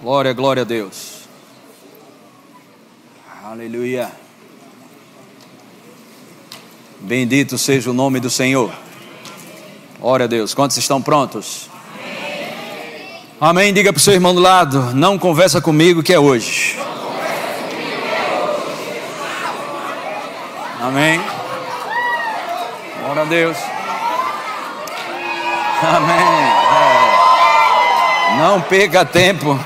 Glória, glória a Deus. Aleluia. Bendito seja o nome do Senhor. Glória a Deus. Quantos estão prontos? Amém. Amém. Diga para o seu irmão do lado: não conversa comigo que é hoje. Amém. Glória a Deus. Amém. Não perca tempo.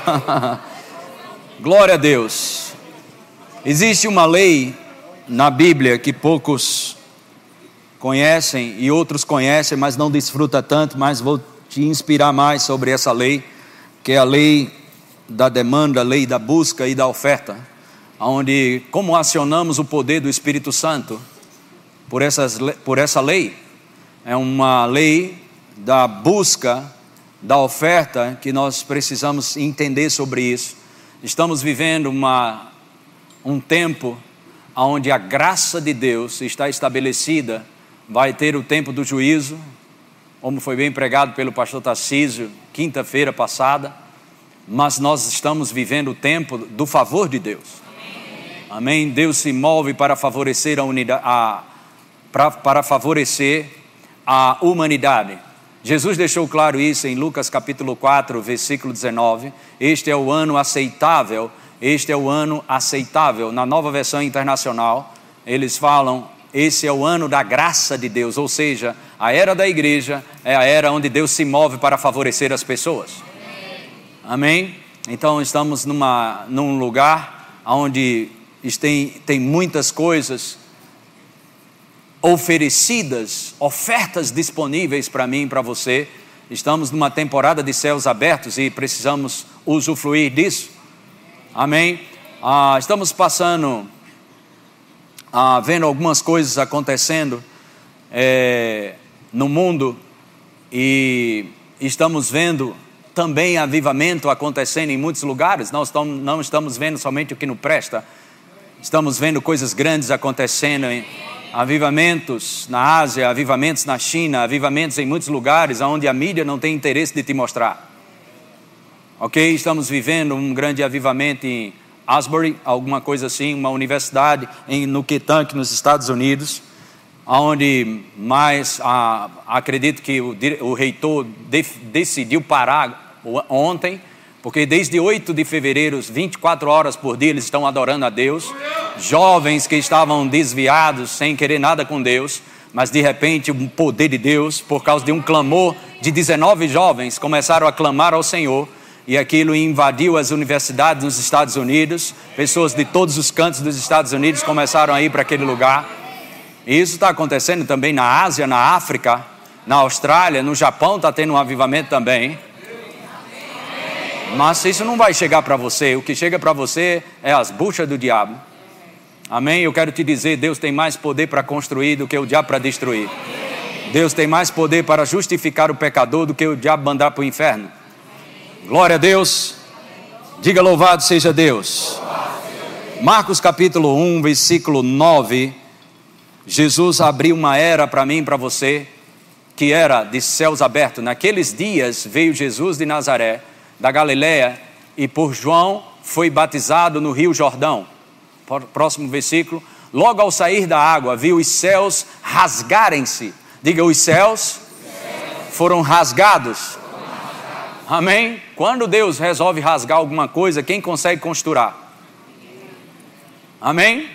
Glória a Deus. Existe uma lei na Bíblia que poucos conhecem e outros conhecem, mas não desfruta tanto, mas vou te inspirar mais sobre essa lei, que é a lei da demanda, a lei da busca e da oferta, onde como acionamos o poder do Espírito Santo por, essas, por essa lei, é uma lei da busca, da oferta, que nós precisamos entender sobre isso. Estamos vivendo uma, um tempo onde a graça de Deus está estabelecida, vai ter o tempo do juízo, como foi bem pregado pelo pastor Tarcísio, quinta-feira passada, mas nós estamos vivendo o tempo do favor de Deus. Amém? Deus se move para favorecer a unidade, a, para, para favorecer a humanidade. Jesus deixou claro isso em Lucas capítulo 4, versículo 19. Este é o ano aceitável, este é o ano aceitável. Na nova versão internacional, eles falam: esse é o ano da graça de Deus, ou seja, a era da igreja é a era onde Deus se move para favorecer as pessoas. Amém? Então estamos numa, num lugar onde tem, tem muitas coisas oferecidas, ofertas disponíveis para mim e para você. Estamos numa temporada de céus abertos e precisamos usufruir disso. Amém? Ah, estamos passando, ah, vendo algumas coisas acontecendo é, no mundo e estamos vendo também avivamento acontecendo em muitos lugares. Nós não estamos vendo somente o que não presta, estamos vendo coisas grandes acontecendo. Em, avivamentos na Ásia, avivamentos na China, avivamentos em muitos lugares onde a mídia não tem interesse de te mostrar. Ok? Estamos vivendo um grande avivamento em Asbury, alguma coisa assim, uma universidade em, no nos Estados Unidos, onde mais ah, acredito que o, o reitor de, decidiu parar ontem porque desde 8 de fevereiro, 24 horas por dia, eles estão adorando a Deus. Jovens que estavam desviados, sem querer nada com Deus, mas de repente o poder de Deus, por causa de um clamor de 19 jovens, começaram a clamar ao Senhor e aquilo invadiu as universidades nos Estados Unidos. Pessoas de todos os cantos dos Estados Unidos começaram a ir para aquele lugar. E isso está acontecendo também na Ásia, na África, na Austrália, no Japão está tendo um avivamento também. Mas isso não vai chegar para você. O que chega para você é as buchas do diabo. Amém? Eu quero te dizer: Deus tem mais poder para construir do que o diabo para destruir. Deus tem mais poder para justificar o pecador do que o diabo mandar para o inferno. Glória a Deus. Diga louvado seja Deus. Marcos capítulo 1, versículo 9. Jesus abriu uma era para mim e para você, que era de céus abertos. Naqueles dias veio Jesus de Nazaré da Galiléia e por João foi batizado no Rio Jordão. Próximo versículo. Logo ao sair da água, viu os céus rasgarem-se. Diga, os céus foram rasgados. Amém? Quando Deus resolve rasgar alguma coisa, quem consegue costurar? Amém?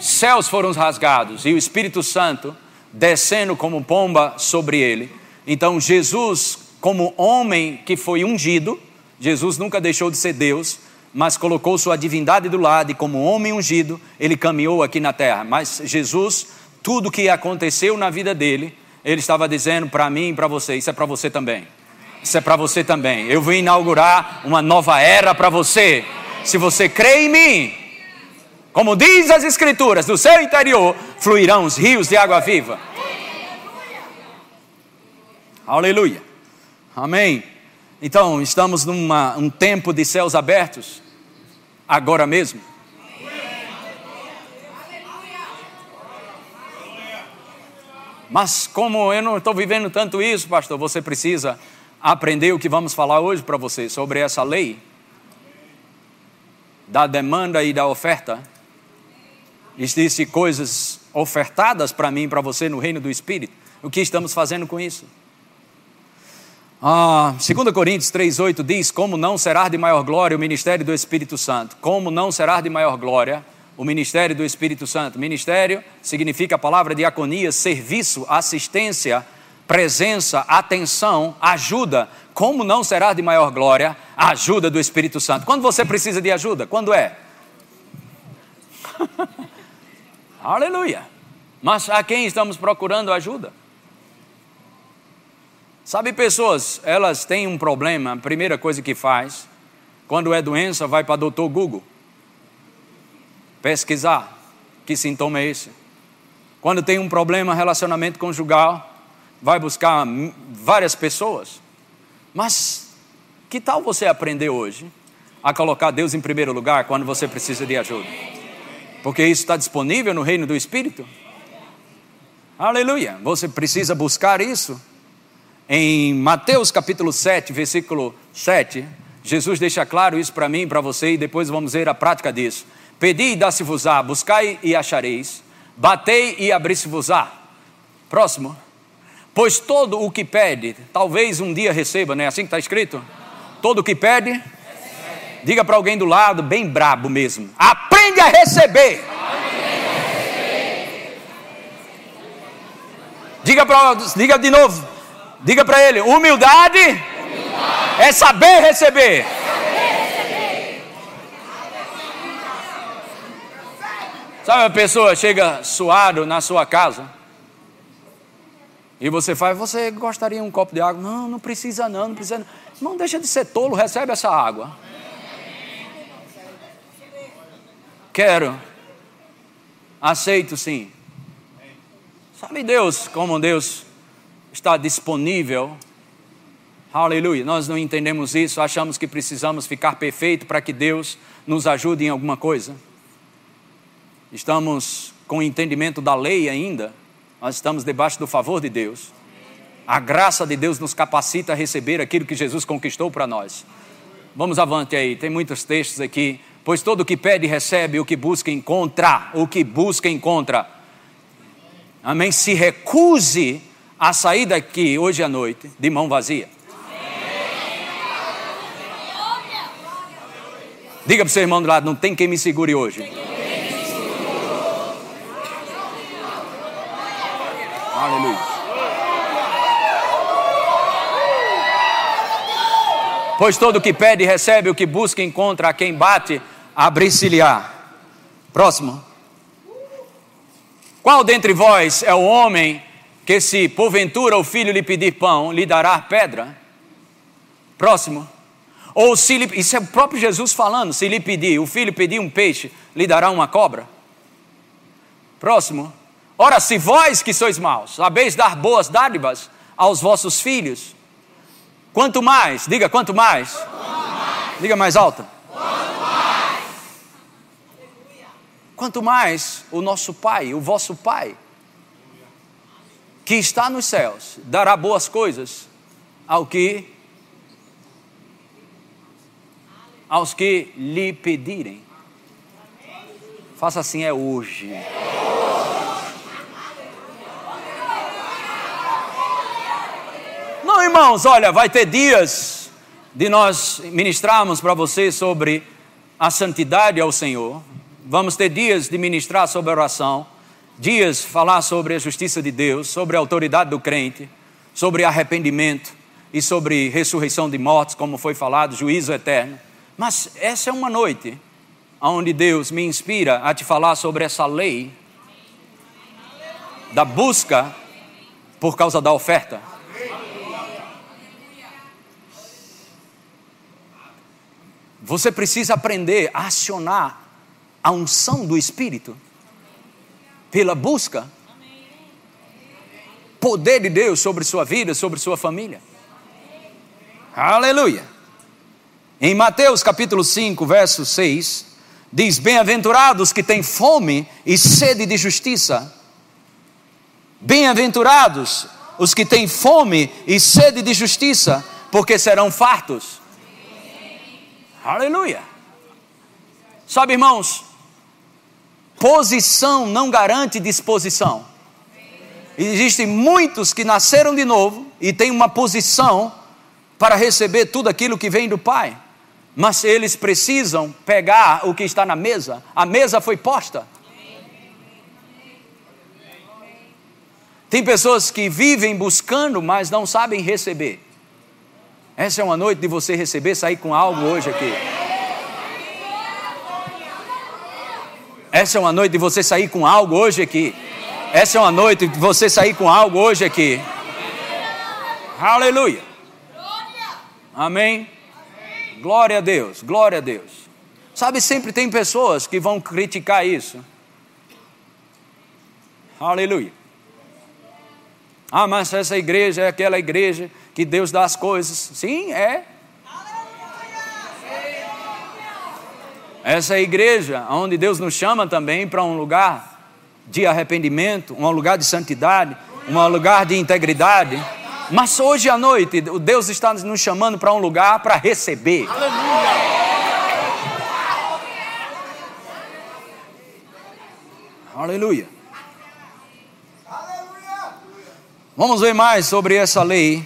Céus foram rasgados e o Espírito Santo descendo como pomba sobre ele. Então Jesus, como homem que foi ungido, Jesus nunca deixou de ser Deus, mas colocou sua divindade do lado e, como homem ungido, ele caminhou aqui na terra. Mas Jesus, tudo que aconteceu na vida dele, ele estava dizendo para mim e para você: Isso é para você também. Isso é para você também. Eu vou inaugurar uma nova era para você. Se você crê em mim, como diz as Escrituras, do seu interior fluirão os rios de água viva. Aleluia. Amém. Então, estamos num um tempo de céus abertos, agora mesmo. Mas como eu não estou vivendo tanto isso, pastor, você precisa aprender o que vamos falar hoje para você sobre essa lei da demanda e da oferta. Existem coisas ofertadas para mim e para você no reino do Espírito. O que estamos fazendo com isso? Ah, 2 Coríntios 3,8 diz: Como não será de maior glória o ministério do Espírito Santo? Como não será de maior glória o ministério do Espírito Santo? Ministério significa a palavra diaconia, serviço, assistência, presença, atenção, ajuda. Como não será de maior glória a ajuda do Espírito Santo? Quando você precisa de ajuda? Quando é? Aleluia! Mas a quem estamos procurando ajuda? Sabe, pessoas, elas têm um problema, a primeira coisa que faz, quando é doença, vai para o doutor Google. Pesquisar que sintoma é esse. Quando tem um problema relacionamento conjugal, vai buscar várias pessoas. Mas que tal você aprender hoje a colocar Deus em primeiro lugar quando você precisa de ajuda? Porque isso está disponível no reino do Espírito. Aleluia! Você precisa buscar isso em Mateus capítulo 7, versículo 7, Jesus deixa claro isso para mim e para você, e depois vamos ver a prática disso. Pedi e dá-se-vos-á, buscai e achareis, batei e abri-se-vos-á. Próximo. Pois todo o que pede, talvez um dia receba, não é assim que está escrito? Todo o que pede, diga para alguém do lado, bem brabo mesmo, aprende a receber. Diga, pra, diga de novo, Diga para ele: humildade, humildade, é saber receber. Sabe a pessoa chega suado na sua casa e você faz, você gostaria de um copo de água? Não, não precisa não, não precisa não. Não deixa de ser tolo, recebe essa água. Quero. Aceito sim. Sabe Deus como Deus está disponível. Aleluia. Nós não entendemos isso, achamos que precisamos ficar perfeito para que Deus nos ajude em alguma coisa. Estamos com o entendimento da lei ainda, nós estamos debaixo do favor de Deus. A graça de Deus nos capacita a receber aquilo que Jesus conquistou para nós. Vamos avante aí, tem muitos textos aqui. Pois todo o que pede recebe, o que busca encontra, o que busca encontra. Amém? Se recuse a sair daqui hoje à noite de mão vazia. Diga para o seu irmão do lado: não tem quem me segure hoje. Aleluia. Pois todo que pede recebe, o que busca encontra, a quem bate, abre-se-lhe-á. Próximo. Qual dentre vós é o homem que se porventura o filho lhe pedir pão, lhe dará pedra? Próximo. Ou se lhe, isso é o próprio Jesus falando, se lhe pedir, o filho pedir um peixe, lhe dará uma cobra? Próximo. Ora, se vós que sois maus, sabeis dar boas dádivas aos vossos filhos, quanto mais, diga quanto mais, quanto mais. diga mais alto. Quanto mais. quanto mais o nosso Pai, o vosso Pai, que está nos céus dará boas coisas ao que aos que lhe pedirem. Faça assim é hoje. Não, irmãos, olha, vai ter dias de nós ministrarmos para você sobre a santidade ao Senhor. Vamos ter dias de ministrar sobre a oração dias falar sobre a justiça de Deus, sobre a autoridade do crente, sobre arrependimento e sobre ressurreição de mortos, como foi falado, juízo eterno. Mas essa é uma noite onde Deus me inspira a te falar sobre essa lei da busca por causa da oferta. Você precisa aprender a acionar a unção do Espírito pela busca. Poder de Deus sobre sua vida, sobre sua família. Aleluia. Em Mateus capítulo 5, verso 6, diz: Bem-aventurados que têm fome e sede de justiça. Bem-aventurados os que têm fome e sede de justiça, porque serão fartos. Aleluia. Sabe, irmãos, posição não garante disposição. Existem muitos que nasceram de novo e têm uma posição para receber tudo aquilo que vem do Pai, mas eles precisam pegar o que está na mesa. A mesa foi posta. Tem pessoas que vivem buscando, mas não sabem receber. Essa é uma noite de você receber, sair com algo hoje aqui. Essa é uma noite de você sair com algo hoje aqui. Essa é uma noite de você sair com algo hoje aqui. Aleluia. Amém. Glória a Deus, glória a Deus. Sabe, sempre tem pessoas que vão criticar isso. Aleluia. Ah, mas essa igreja é aquela igreja que Deus dá as coisas. Sim, é. Essa igreja onde Deus nos chama também para um lugar de arrependimento, um lugar de santidade, um lugar de integridade. Mas hoje à noite, Deus está nos chamando para um lugar para receber. Aleluia. Aleluia. Vamos ver mais sobre essa lei.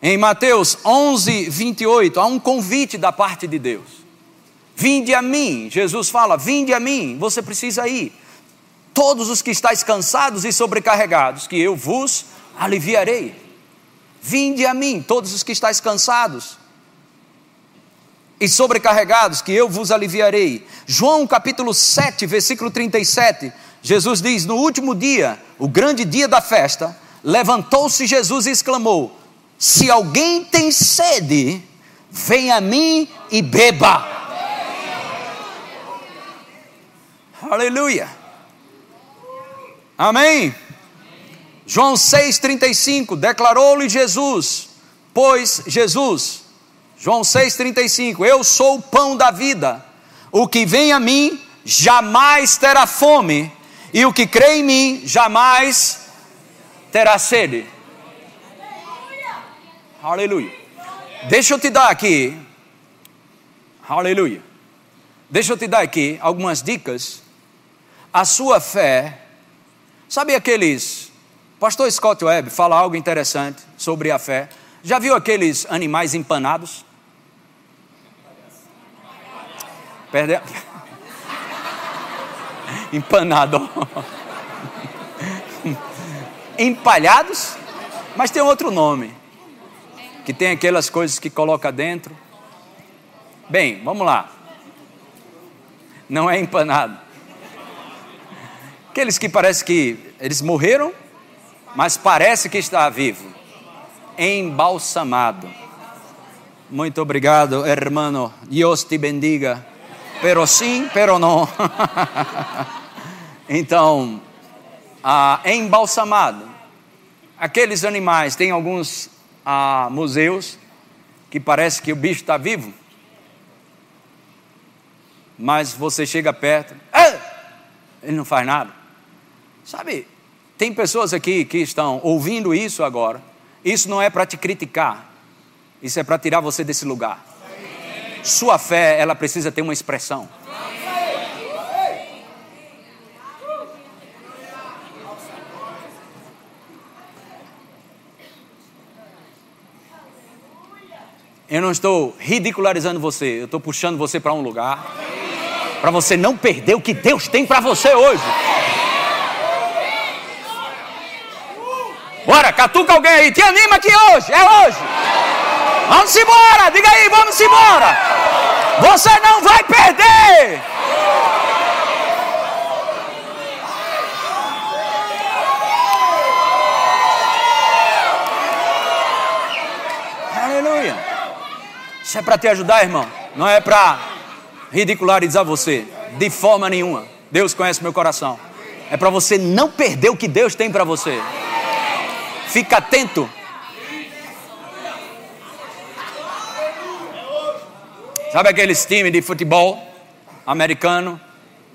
Em Mateus 11, 28, há um convite da parte de Deus. Vinde a mim, Jesus fala: Vinde a mim, você precisa ir. Todos os que estáis cansados e sobrecarregados, que eu vos aliviarei. Vinde a mim, todos os que estáis cansados e sobrecarregados, que eu vos aliviarei. João capítulo 7, versículo 37 Jesus diz: No último dia, o grande dia da festa, levantou-se Jesus e exclamou: Se alguém tem sede, venha a mim e beba. Aleluia. Amém. João 6,35, declarou-lhe Jesus, pois Jesus, João 6,35, eu sou o pão da vida, o que vem a mim jamais terá fome, e o que crê em mim jamais terá sede. Aleluia. Deixa eu te dar aqui. Aleluia. Deixa eu te dar aqui algumas dicas. A sua fé. Sabe aqueles. Pastor Scott Webb fala algo interessante sobre a fé. Já viu aqueles animais empanados? Perde empanado. Empalhados, mas tem outro nome. Que tem aquelas coisas que coloca dentro. Bem, vamos lá. Não é empanado. Aqueles que parece que eles morreram, mas parece que está vivo. Embalsamado. Muito obrigado, hermano. Deus te bendiga. Pero sim, pero não. então, ah, embalsamado. Aqueles animais, tem alguns ah, museus que parece que o bicho está vivo, mas você chega perto, ah! ele não faz nada. Sabe, tem pessoas aqui que estão ouvindo isso agora. Isso não é para te criticar, isso é para tirar você desse lugar. Sua fé, ela precisa ter uma expressão. Eu não estou ridicularizando você, eu estou puxando você para um lugar para você não perder o que Deus tem para você hoje. Bora, catuca alguém aí, te anima que hoje, é hoje. Vamos embora, diga aí, vamos embora. Você não vai perder. Aleluia. Isso é para te ajudar, irmão. Não é para ridicularizar você. De forma nenhuma. Deus conhece meu coração. É para você não perder o que Deus tem para você. Fica atento Sabe aqueles times de futebol americano,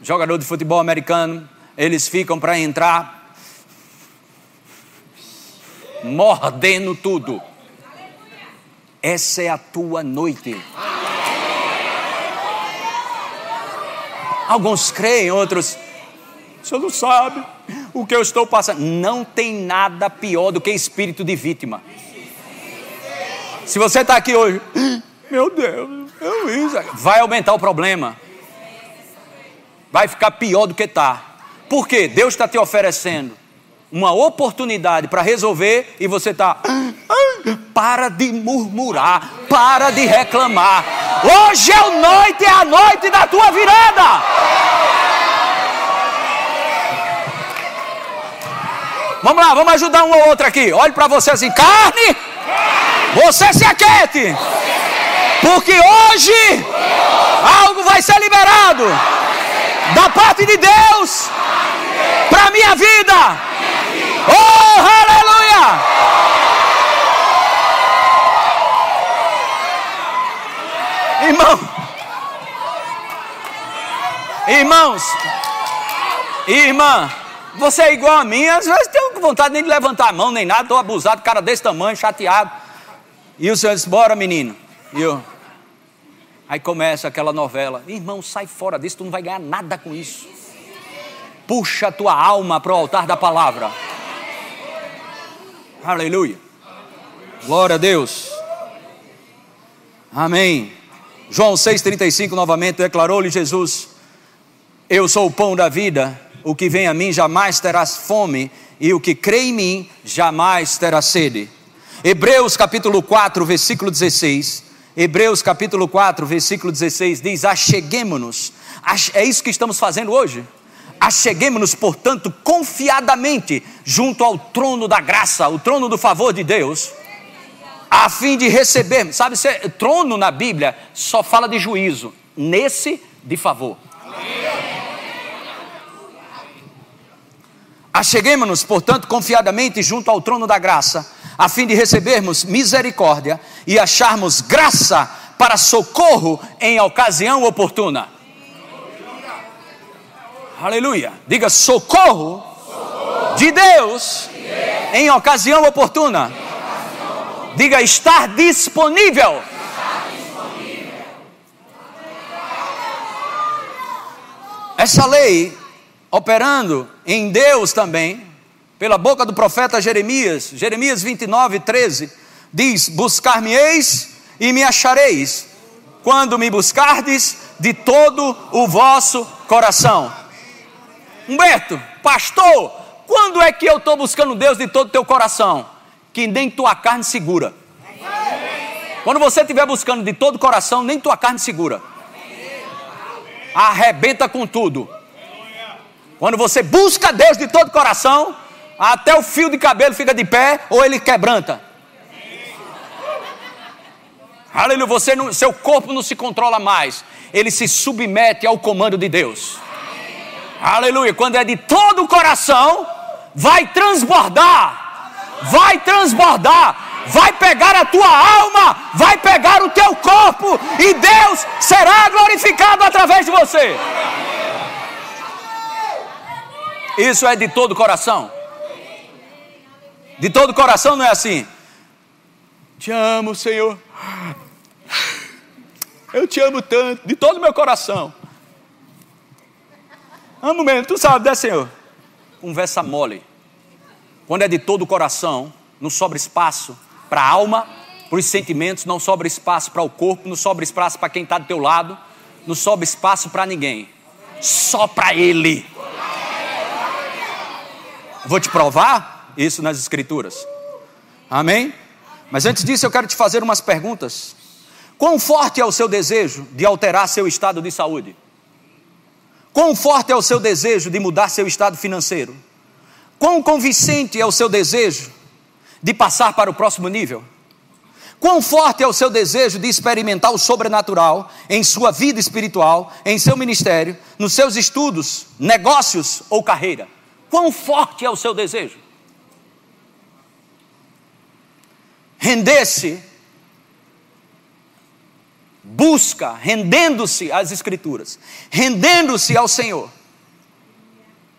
jogador de futebol americano, eles ficam para entrar mordendo tudo. Essa é a tua noite. Alguns creem, outros. Senhor não sabe o que eu estou passando. Não tem nada pior do que espírito de vítima. Se você está aqui hoje, meu Deus, eu isso. Vai aumentar o problema. Vai ficar pior do que está. Por quê? Deus está te oferecendo uma oportunidade para resolver e você está. Para de murmurar, para de reclamar. Hoje é a noite, é a noite da tua virada. Vamos lá, vamos ajudar um ou outro aqui. Olhe para você assim, carne, você se aquete. Porque hoje algo vai ser liberado da parte de Deus para minha vida. Oh, aleluia! Irmão, irmãos, irmã, você é igual a mim, às vezes tenho vontade nem de levantar a mão, nem nada, estou abusado, cara desse tamanho, chateado. E o senhor disse, bora menino. E eu, Aí começa aquela novela. Irmão, sai fora disso, tu não vai ganhar nada com isso. Puxa a tua alma para o altar da palavra. Aleluia. Glória a Deus. Amém. João 6,35 novamente declarou-lhe Jesus: Eu sou o pão da vida, o que vem a mim jamais terá fome, e o que crê em mim jamais terá sede. Hebreus capítulo 4, versículo 16 Hebreus capítulo 4, versículo 16 diz: Acheguemo-nos. É isso que estamos fazendo hoje. Acheguemo-nos, portanto, confiadamente junto ao trono da graça, o trono do favor de Deus, a fim de receber. Sabe, trono na Bíblia só fala de juízo, nesse de favor. Acheguemo-nos, portanto, confiadamente junto ao trono da graça a fim de recebermos misericórdia e acharmos graça para socorro em ocasião oportuna. Aleluia. Diga socorro. De, Deus, de Deus em ocasião oportuna. Diga estar disponível. Essa lei operando em Deus também pela boca do profeta Jeremias, Jeremias 29, 13, diz: Buscar-me-eis e me achareis, quando me buscardes de todo o vosso coração. Humberto, pastor, quando é que eu estou buscando Deus de todo o teu coração? Que nem tua carne segura. Quando você estiver buscando de todo o coração, nem tua carne segura. Arrebenta com tudo. Quando você busca Deus de todo o coração, até o fio de cabelo fica de pé ou ele quebranta. Aleluia, você não, seu corpo não se controla mais, ele se submete ao comando de Deus. Aleluia, quando é de todo o coração, vai transbordar, vai transbordar, vai pegar a tua alma, vai pegar o teu corpo e Deus será glorificado através de você. Isso é de todo o coração. De todo o coração não é assim. Te amo, Senhor. Eu te amo tanto, de todo o meu coração. Amo mesmo, tu sabe, né, Senhor? Conversa mole. Quando é de todo o coração, não sobra espaço para a alma, para os sentimentos, não sobra espaço para o corpo, não sobra espaço para quem está do teu lado, não sobra espaço para ninguém. Só para Ele. Vou te provar? isso nas Escrituras. Amém? Mas antes disso, eu quero te fazer umas perguntas. Quão forte é o seu desejo de alterar seu estado de saúde? Quão forte é o seu desejo de mudar seu estado financeiro? Quão convincente é o seu desejo de passar para o próximo nível? Quão forte é o seu desejo de experimentar o sobrenatural em sua vida espiritual, em seu ministério, nos seus estudos, negócios ou carreira? Quão forte é o seu desejo? render-se, busca, rendendo-se às Escrituras, rendendo-se ao Senhor.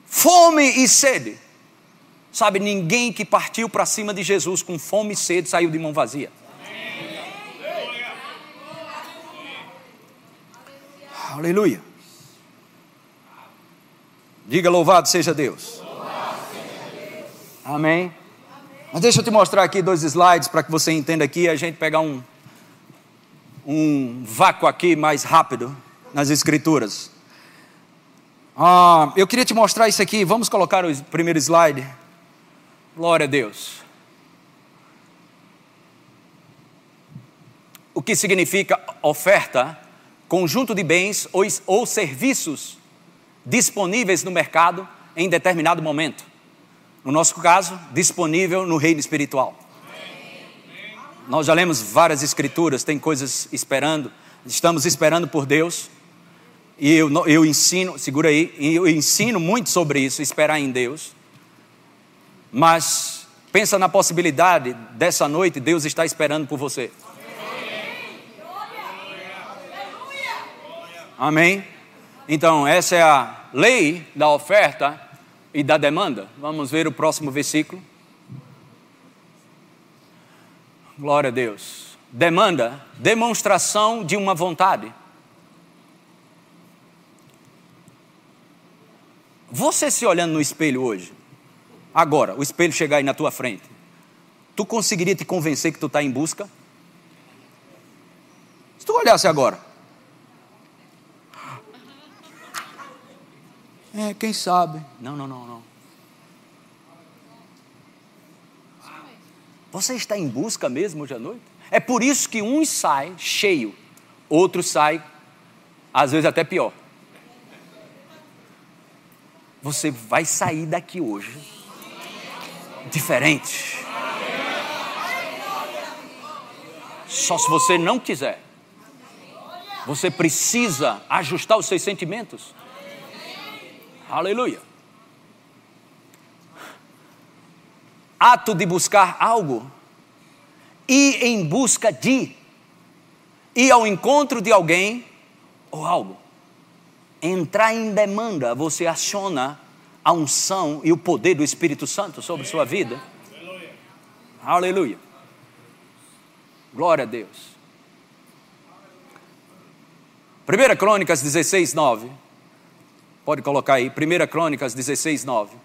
Fome e sede. Sabe, ninguém que partiu para cima de Jesus com fome e sede saiu de mão vazia. Aleluia. Diga louvado seja Deus. Amém. Mas deixa eu te mostrar aqui dois slides para que você entenda aqui, a gente pegar um, um vácuo aqui mais rápido nas escrituras. Ah, eu queria te mostrar isso aqui, vamos colocar o primeiro slide. Glória a Deus. O que significa oferta? Conjunto de bens ou, ou serviços disponíveis no mercado em determinado momento. No nosso caso, disponível no reino espiritual. Nós já lemos várias escrituras, tem coisas esperando, estamos esperando por Deus. E eu, eu ensino, segura aí, eu ensino muito sobre isso, esperar em Deus. Mas pensa na possibilidade dessa noite Deus está esperando por você. Amém? Então, essa é a lei da oferta e da demanda. Vamos ver o próximo versículo. Glória a Deus. Demanda, demonstração de uma vontade. Você se olhando no espelho hoje, agora, o espelho chegar aí na tua frente, tu conseguiria te convencer que tu está em busca? Se tu olhasse agora, É, quem sabe? Não, não, não, não. Você está em busca mesmo hoje à noite? É por isso que um sai cheio, outro sai, às vezes até pior. Você vai sair daqui hoje diferente. Só se você não quiser. Você precisa ajustar os seus sentimentos. Aleluia. Ato de buscar algo, ir em busca de, ir ao encontro de alguém ou algo. Entrar em demanda, você aciona a unção e o poder do Espírito Santo sobre sua vida. Aleluia. Glória a Deus. 1 Crônicas 16, 9. Pode colocar aí, 1 Crônicas 16, 9.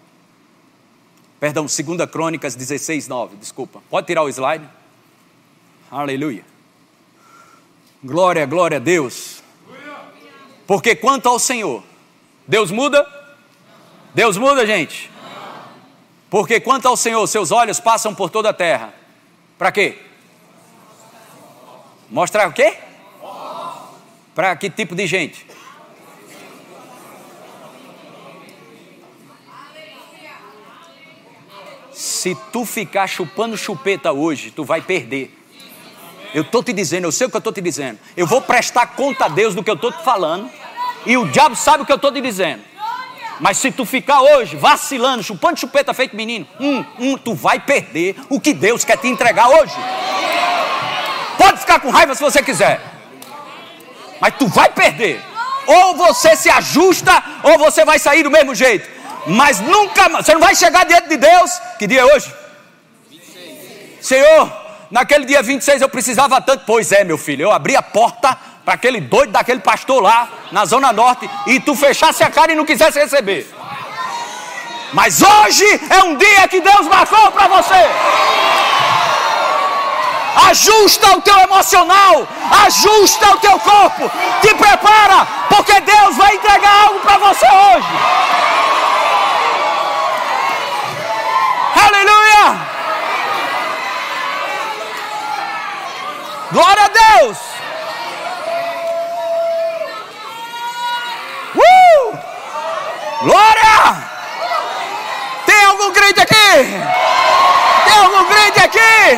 Perdão, 2 Crônicas 16, 9, desculpa. Pode tirar o slide? Aleluia. Glória, glória a Deus. Porque quanto ao Senhor, Deus muda? Deus muda, gente? Porque quanto ao Senhor, seus olhos passam por toda a terra. Para quê? Mostrar o quê? Para que tipo de gente? Se tu ficar chupando chupeta hoje, tu vai perder. Eu estou te dizendo, eu sei o que eu estou te dizendo. Eu vou prestar conta a Deus do que eu estou te falando. E o diabo sabe o que eu estou te dizendo. Mas se tu ficar hoje vacilando, chupando chupeta feito menino, hum, hum, tu vai perder o que Deus quer te entregar hoje. Pode ficar com raiva se você quiser. Mas tu vai perder. Ou você se ajusta, ou você vai sair do mesmo jeito. Mas nunca mais, você não vai chegar diante de Deus. Que dia é hoje? 26. Senhor, naquele dia 26 eu precisava tanto. Pois é, meu filho, eu abri a porta para aquele doido daquele pastor lá na Zona Norte e tu fechasse a cara e não quisesse receber. Mas hoje é um dia que Deus marcou para você. Ajusta o teu emocional, ajusta o teu corpo, te prepara, porque Deus vai entregar algo para você hoje. Aleluia! Glória a Deus! Uh! Glória! Tem algum crente aqui? Tem algum crente aqui?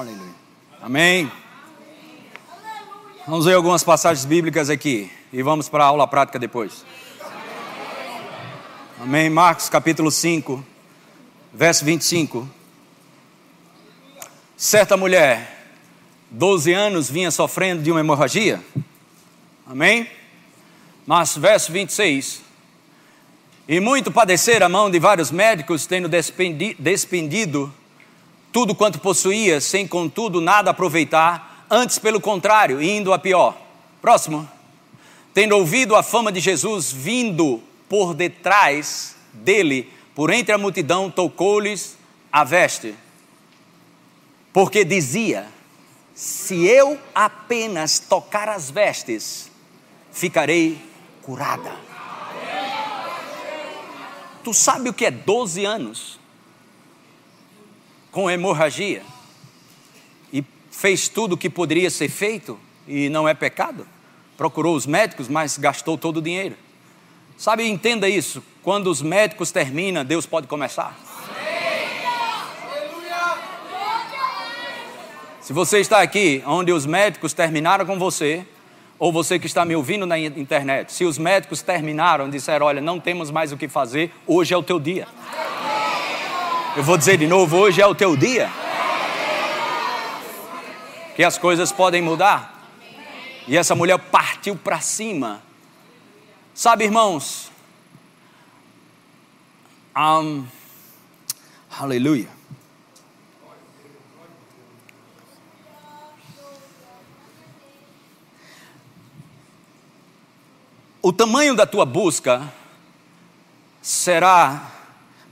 Aleluia. Amém. Vamos ver algumas passagens bíblicas aqui e vamos para a aula prática depois. Amém. Marcos capítulo 5, verso 25. Certa mulher, 12 anos, vinha sofrendo de uma hemorragia. Amém? Mas, verso 26. E muito padecer a mão de vários médicos, tendo despendido tudo quanto possuía, sem contudo nada aproveitar, antes pelo contrário, indo a pior. Próximo. Tendo ouvido a fama de Jesus vindo por detrás dele, por entre a multidão, tocou-lhes a veste. Porque dizia: Se eu apenas tocar as vestes, ficarei curada. Tu sabe o que é 12 anos? Com hemorragia e fez tudo o que poderia ser feito e não é pecado. Procurou os médicos, mas gastou todo o dinheiro. Sabe, entenda isso. Quando os médicos terminam, Deus pode começar. Se você está aqui onde os médicos terminaram com você, ou você que está me ouvindo na internet, se os médicos terminaram disseram: Olha, não temos mais o que fazer, hoje é o teu dia. Eu vou dizer de novo: hoje é o teu dia. Que as coisas podem mudar. E essa mulher partiu para cima. Sabe, irmãos? Um, aleluia. O tamanho da tua busca será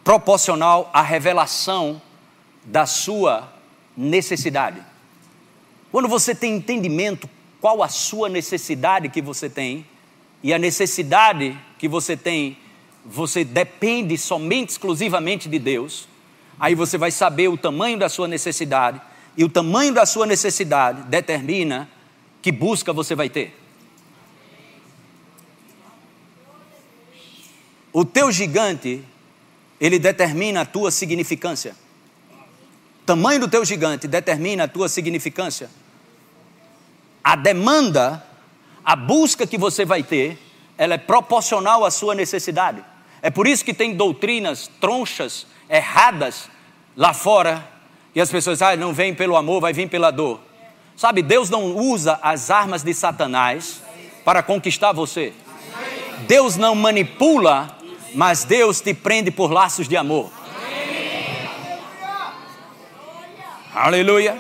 proporcional à revelação da sua necessidade. Quando você tem entendimento qual a sua necessidade que você tem, e a necessidade que você tem, você depende somente exclusivamente de Deus, aí você vai saber o tamanho da sua necessidade, e o tamanho da sua necessidade determina que busca você vai ter. O teu gigante ele determina a tua significância. O tamanho do teu gigante determina a tua significância. A demanda, a busca que você vai ter, ela é proporcional à sua necessidade. É por isso que tem doutrinas tronchas, erradas lá fora, e as pessoas, ah, não vem pelo amor, vai vir pela dor. Sabe, Deus não usa as armas de Satanás para conquistar você. Deus não manipula mas Deus te prende por laços de amor. Aleluia.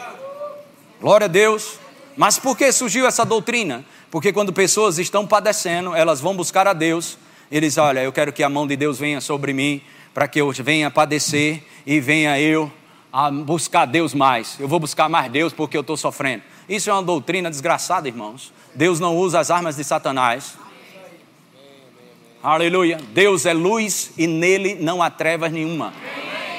Glória a Deus. Mas por que surgiu essa doutrina? Porque quando pessoas estão padecendo, elas vão buscar a Deus. Eles, olha, eu quero que a mão de Deus venha sobre mim, para que eu venha padecer e venha eu a buscar Deus mais. Eu vou buscar mais Deus porque eu estou sofrendo. Isso é uma doutrina desgraçada, irmãos. Deus não usa as armas de Satanás. Aleluia. Deus é luz e nele não há trevas nenhuma.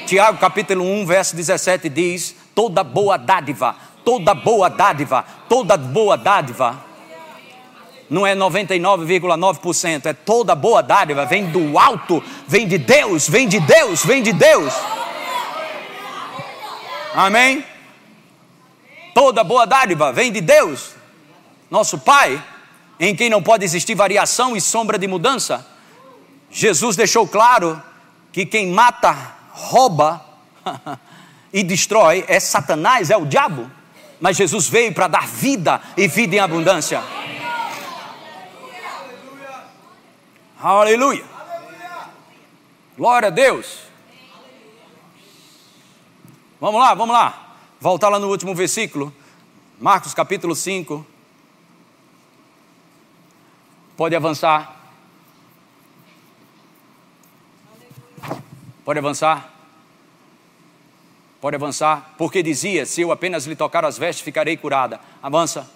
Tiago capítulo 1, verso 17 diz: toda boa dádiva, toda boa dádiva, toda boa dádiva. Não é 99,9%, é toda boa dádiva, vem do alto, vem de Deus, vem de Deus, vem de Deus. Amém? Toda boa dádiva vem de Deus, nosso Pai em quem não pode existir variação e sombra de mudança. Jesus deixou claro que quem mata, rouba e destrói é Satanás, é o diabo. Mas Jesus veio para dar vida e vida em abundância. Aleluia. Glória a Deus. Vamos lá, vamos lá. Voltar lá no último versículo. Marcos capítulo 5. Pode avançar. Pode avançar. Pode avançar. Porque dizia: Se eu apenas lhe tocar as vestes, ficarei curada. Avança.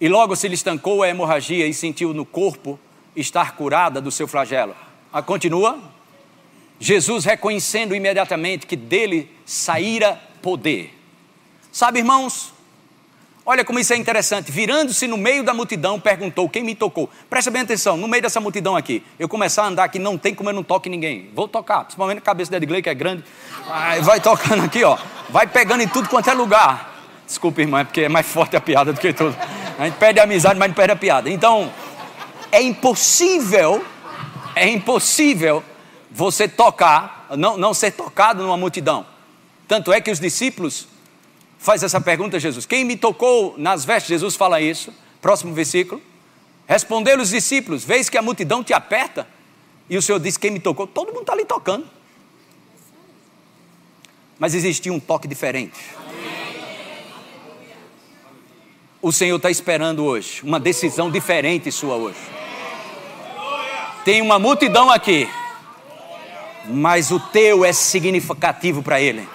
E logo se lhe estancou a hemorragia e sentiu no corpo estar curada do seu flagelo. Ah, continua. Jesus reconhecendo imediatamente que dele saíra poder. Sabe, irmãos, Olha como isso é interessante. Virando-se no meio da multidão, perguntou: Quem me tocou? Presta bem atenção, no meio dessa multidão aqui. Eu começar a andar aqui, não tem como eu não toque ninguém. Vou tocar, principalmente a cabeça da Edgley, que é grande. Vai tocando aqui, ó. Vai pegando em tudo quanto é lugar. Desculpa, irmã, é porque é mais forte a piada do que tudo. A gente perde a amizade, mas não perde a piada. Então, é impossível, é impossível você tocar, não, não ser tocado numa multidão. Tanto é que os discípulos faz essa pergunta a Jesus: Quem me tocou nas vestes? Jesus fala isso. Próximo versículo. Responderam os discípulos: Vês que a multidão te aperta? E o Senhor disse: Quem me tocou? Todo mundo está ali tocando. Mas existia um toque diferente. O Senhor está esperando hoje uma decisão diferente sua hoje. Tem uma multidão aqui, mas o teu é significativo para Ele.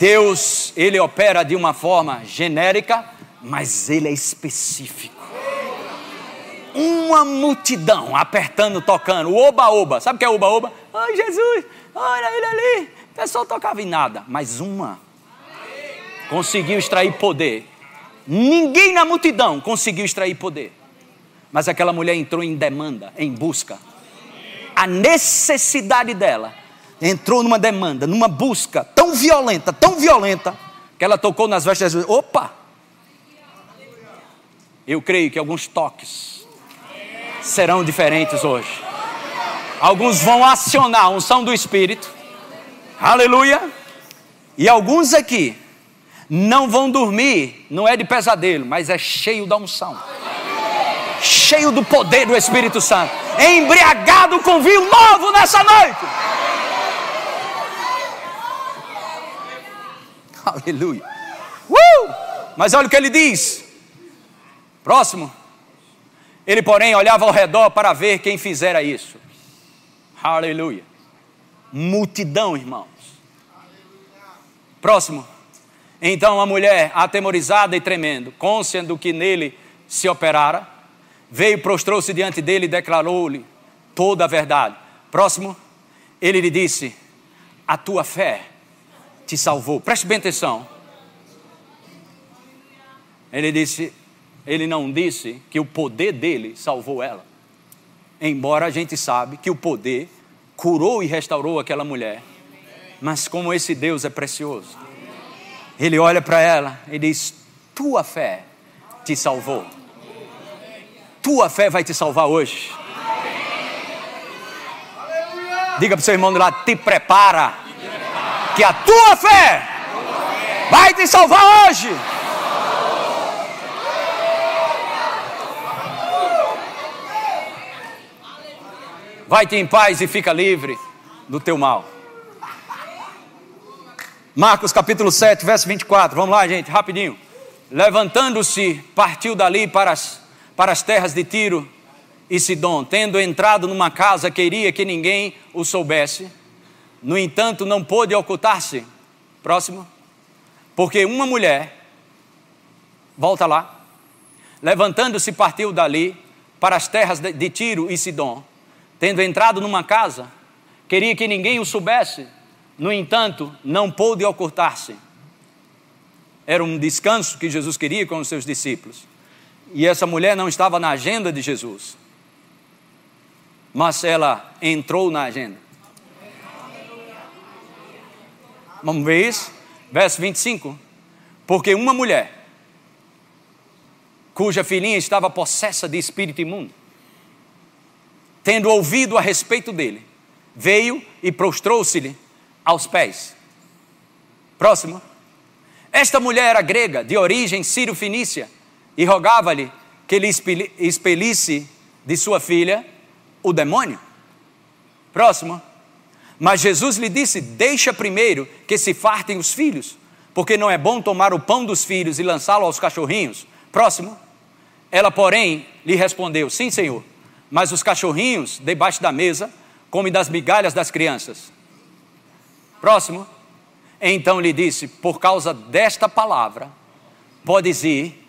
Deus, Ele opera de uma forma genérica, mas Ele é específico. Uma multidão apertando, tocando, oba-oba. Sabe o que é oba-oba? Ai, Jesus, olha ele ali. O pessoal tocava em nada, mas uma conseguiu extrair poder. Ninguém na multidão conseguiu extrair poder. Mas aquela mulher entrou em demanda, em busca. A necessidade dela entrou numa demanda, numa busca tão violenta, tão violenta, que ela tocou nas vestes de Jesus. Opa! Eu creio que alguns toques serão diferentes hoje. Alguns vão acionar a unção do Espírito. Aleluia! E alguns aqui não vão dormir, não é de pesadelo, mas é cheio da unção. Cheio do poder do Espírito Santo. Embriagado com vinho novo nessa noite. Aleluia. Uh! Mas olha o que ele diz. Próximo. Ele, porém, olhava ao redor para ver quem fizera isso. Aleluia. Multidão, irmãos. Próximo. Então a mulher, atemorizada e tremendo, consciente do que nele se operara, veio, prostrou-se diante dele e declarou-lhe toda a verdade. Próximo. Ele lhe disse: A tua fé te salvou. Preste bem atenção. Ele disse, ele não disse que o poder dele salvou ela. Embora a gente sabe que o poder curou e restaurou aquela mulher. Mas como esse Deus é precioso. Ele olha para ela e diz: "Tua fé te salvou. Tua fé vai te salvar hoje." Diga para o seu irmão do lado: "Te prepara." Que a tua fé vai te salvar hoje. Vai-te em paz e fica livre do teu mal. Marcos capítulo 7, verso 24. Vamos lá, gente, rapidinho. Levantando-se, partiu dali para as, para as terras de Tiro e Sidom, tendo entrado numa casa, queria que ninguém o soubesse no entanto, não pôde ocultar-se. Próximo. Porque uma mulher, volta lá, levantando-se, partiu dali para as terras de Tiro e Sidom, tendo entrado numa casa, queria que ninguém o soubesse, no entanto, não pôde ocultar-se. Era um descanso que Jesus queria com os seus discípulos. E essa mulher não estava na agenda de Jesus, mas ela entrou na agenda. Vamos ver isso? Verso 25. Porque uma mulher, cuja filhinha estava possessa de espírito imundo, tendo ouvido a respeito dele, veio e prostrou-se-lhe aos pés. Próximo. Esta mulher era grega, de origem sírio-fenícia, e rogava-lhe que lhe expelisse de sua filha o demônio. Próximo. Mas Jesus lhe disse: Deixa primeiro que se fartem os filhos, porque não é bom tomar o pão dos filhos e lançá-lo aos cachorrinhos. Próximo. Ela, porém, lhe respondeu: Sim, senhor, mas os cachorrinhos debaixo da mesa comem das migalhas das crianças. Próximo. Então lhe disse: Por causa desta palavra, podes ir,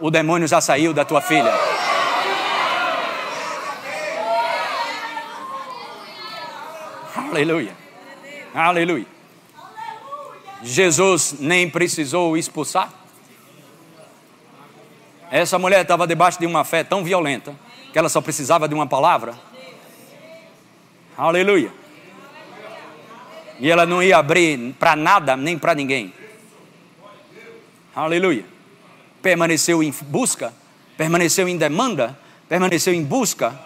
o demônio já saiu da tua filha. Aleluia. Aleluia. Jesus nem precisou expulsar. Essa mulher estava debaixo de uma fé tão violenta que ela só precisava de uma palavra. Aleluia. E ela não ia abrir para nada nem para ninguém. Aleluia. Permaneceu em busca, permaneceu em demanda, permaneceu em busca.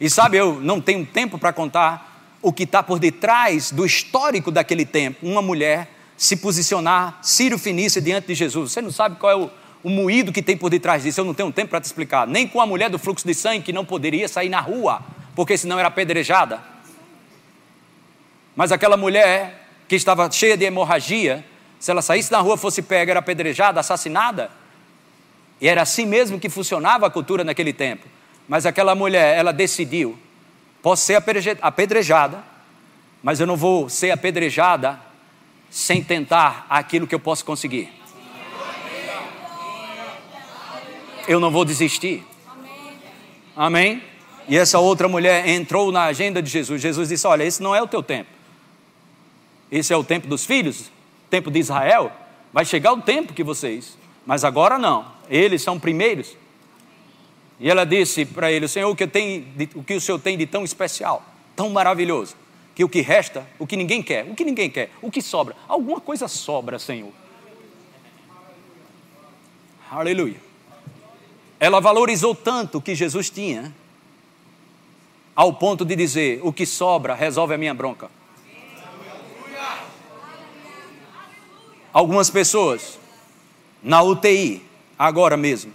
E sabe, eu não tenho tempo para contar o que está por detrás do histórico daquele tempo. Uma mulher se posicionar, Ciro Finícia, diante de Jesus. Você não sabe qual é o, o moído que tem por detrás disso. Eu não tenho tempo para te explicar. Nem com a mulher do fluxo de sangue que não poderia sair na rua, porque senão era apedrejada. Mas aquela mulher que estava cheia de hemorragia, se ela saísse na rua, fosse pega, era apedrejada, assassinada. E era assim mesmo que funcionava a cultura naquele tempo. Mas aquela mulher, ela decidiu: posso ser apedrejada, mas eu não vou ser apedrejada sem tentar aquilo que eu posso conseguir. Eu não vou desistir. Amém? E essa outra mulher entrou na agenda de Jesus. Jesus disse: Olha, esse não é o teu tempo. Esse é o tempo dos filhos, tempo de Israel. Vai chegar o tempo que vocês, mas agora não. Eles são primeiros. E ela disse para ele: Senhor, o que, tem, o que o Senhor tem de tão especial, tão maravilhoso, que o que resta, o que ninguém quer, o que ninguém quer, o que sobra, alguma coisa sobra, Senhor. Aleluia. Ela valorizou tanto o que Jesus tinha, ao ponto de dizer: o que sobra resolve a minha bronca. Algumas pessoas na UTI, agora mesmo,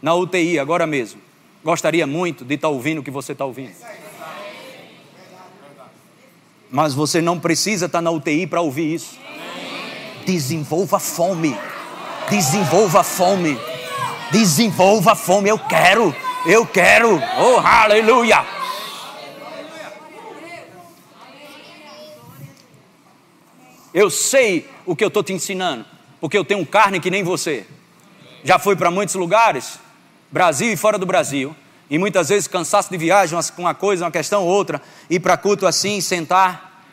na UTI, agora mesmo, gostaria muito de estar ouvindo o que você está ouvindo. Mas você não precisa estar na UTI para ouvir isso. Desenvolva fome. Desenvolva fome. Desenvolva fome. Eu quero. Eu quero. Oh, aleluia. Eu sei o que eu estou te ensinando, porque eu tenho carne que nem você. Já fui para muitos lugares, Brasil e fora do Brasil, e muitas vezes cansaço de viagem, uma coisa, uma questão, outra, ir para culto assim, sentar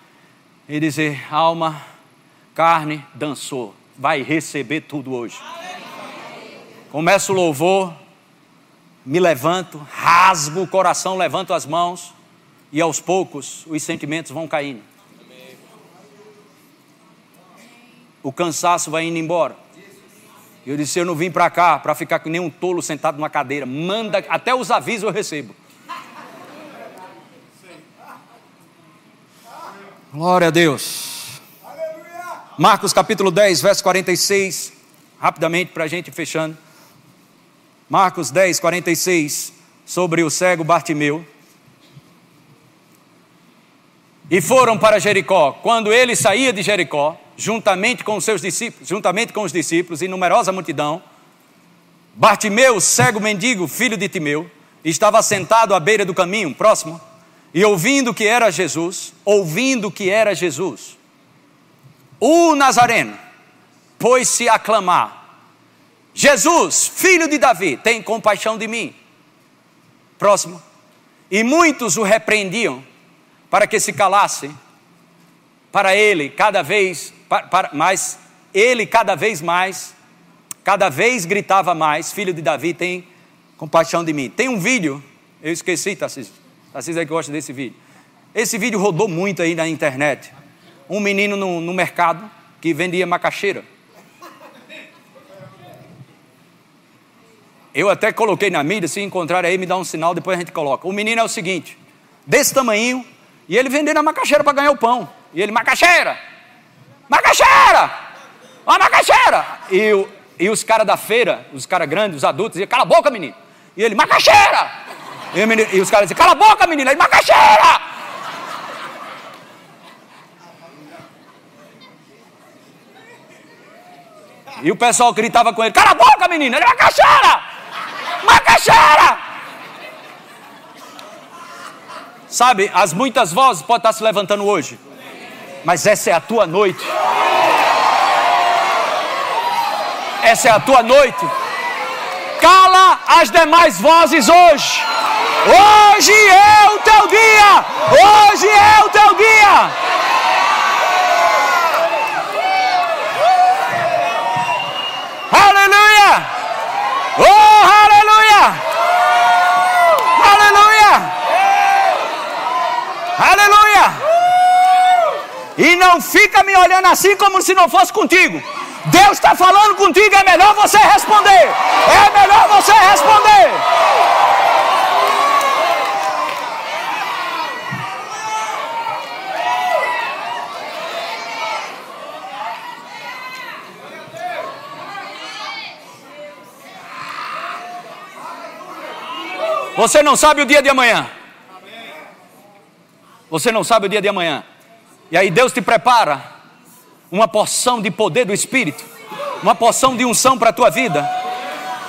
e dizer: alma, carne, dançou, vai receber tudo hoje. Começa o louvor, me levanto, rasgo o coração, levanto as mãos, e aos poucos os sentimentos vão caindo. o cansaço vai indo embora. E eu disse: Eu não vim para cá para ficar com nenhum tolo sentado numa cadeira. Manda, até os avisos eu recebo. Glória a Deus. Marcos capítulo 10, verso 46. Rapidamente para a gente fechando. Marcos 10, 46. Sobre o cego Bartimeu. E foram para Jericó. Quando ele saía de Jericó, juntamente com os seus discípulos, juntamente com os discípulos e numerosa multidão, Bartimeu, cego mendigo, filho de Timeu, estava sentado à beira do caminho, próximo, e ouvindo que era Jesus, ouvindo que era Jesus, o Nazareno, pôs-se a clamar: Jesus, filho de Davi, tem compaixão de mim. Próximo. E muitos o repreendiam para que se calasse. Para ele, cada vez para, para, mas ele cada vez mais, cada vez gritava mais: Filho de Davi, tem compaixão de mim. Tem um vídeo, eu esqueci, Tarcísio. Tarcísio é que gosta desse vídeo. Esse vídeo rodou muito aí na internet. Um menino no, no mercado que vendia macaxeira. Eu até coloquei na mídia, se encontrar aí, me dá um sinal, depois a gente coloca. O menino é o seguinte, desse tamanho, e ele vendendo a macaxeira para ganhar o pão. E ele, macaxeira, Macaxeira! Ó, macaxeira! E, o, e os caras da feira, os caras grandes, os adultos, diziam, cala a boca, menino. E ele, macaxeira! E, menino, e os caras diziam, cala a boca, menino. Ele, macaxeira! E o pessoal gritava com ele, cala a boca, menino. Ele, macaxeira! Macaxeira! Sabe, as muitas vozes podem estar se levantando hoje mas essa é a tua noite. Essa é a tua noite. Cala as demais vozes hoje. Hoje é o teu dia. Hoje é o teu dia. Aleluia! Oh, aleluia! Aleluia! Aleluia! E não fica me olhando assim como se não fosse contigo. Deus está falando contigo, é melhor você responder. É melhor você responder. Você não sabe o dia de amanhã. Você não sabe o dia de amanhã. E aí Deus te prepara uma porção de poder do Espírito, uma porção de unção para a tua vida,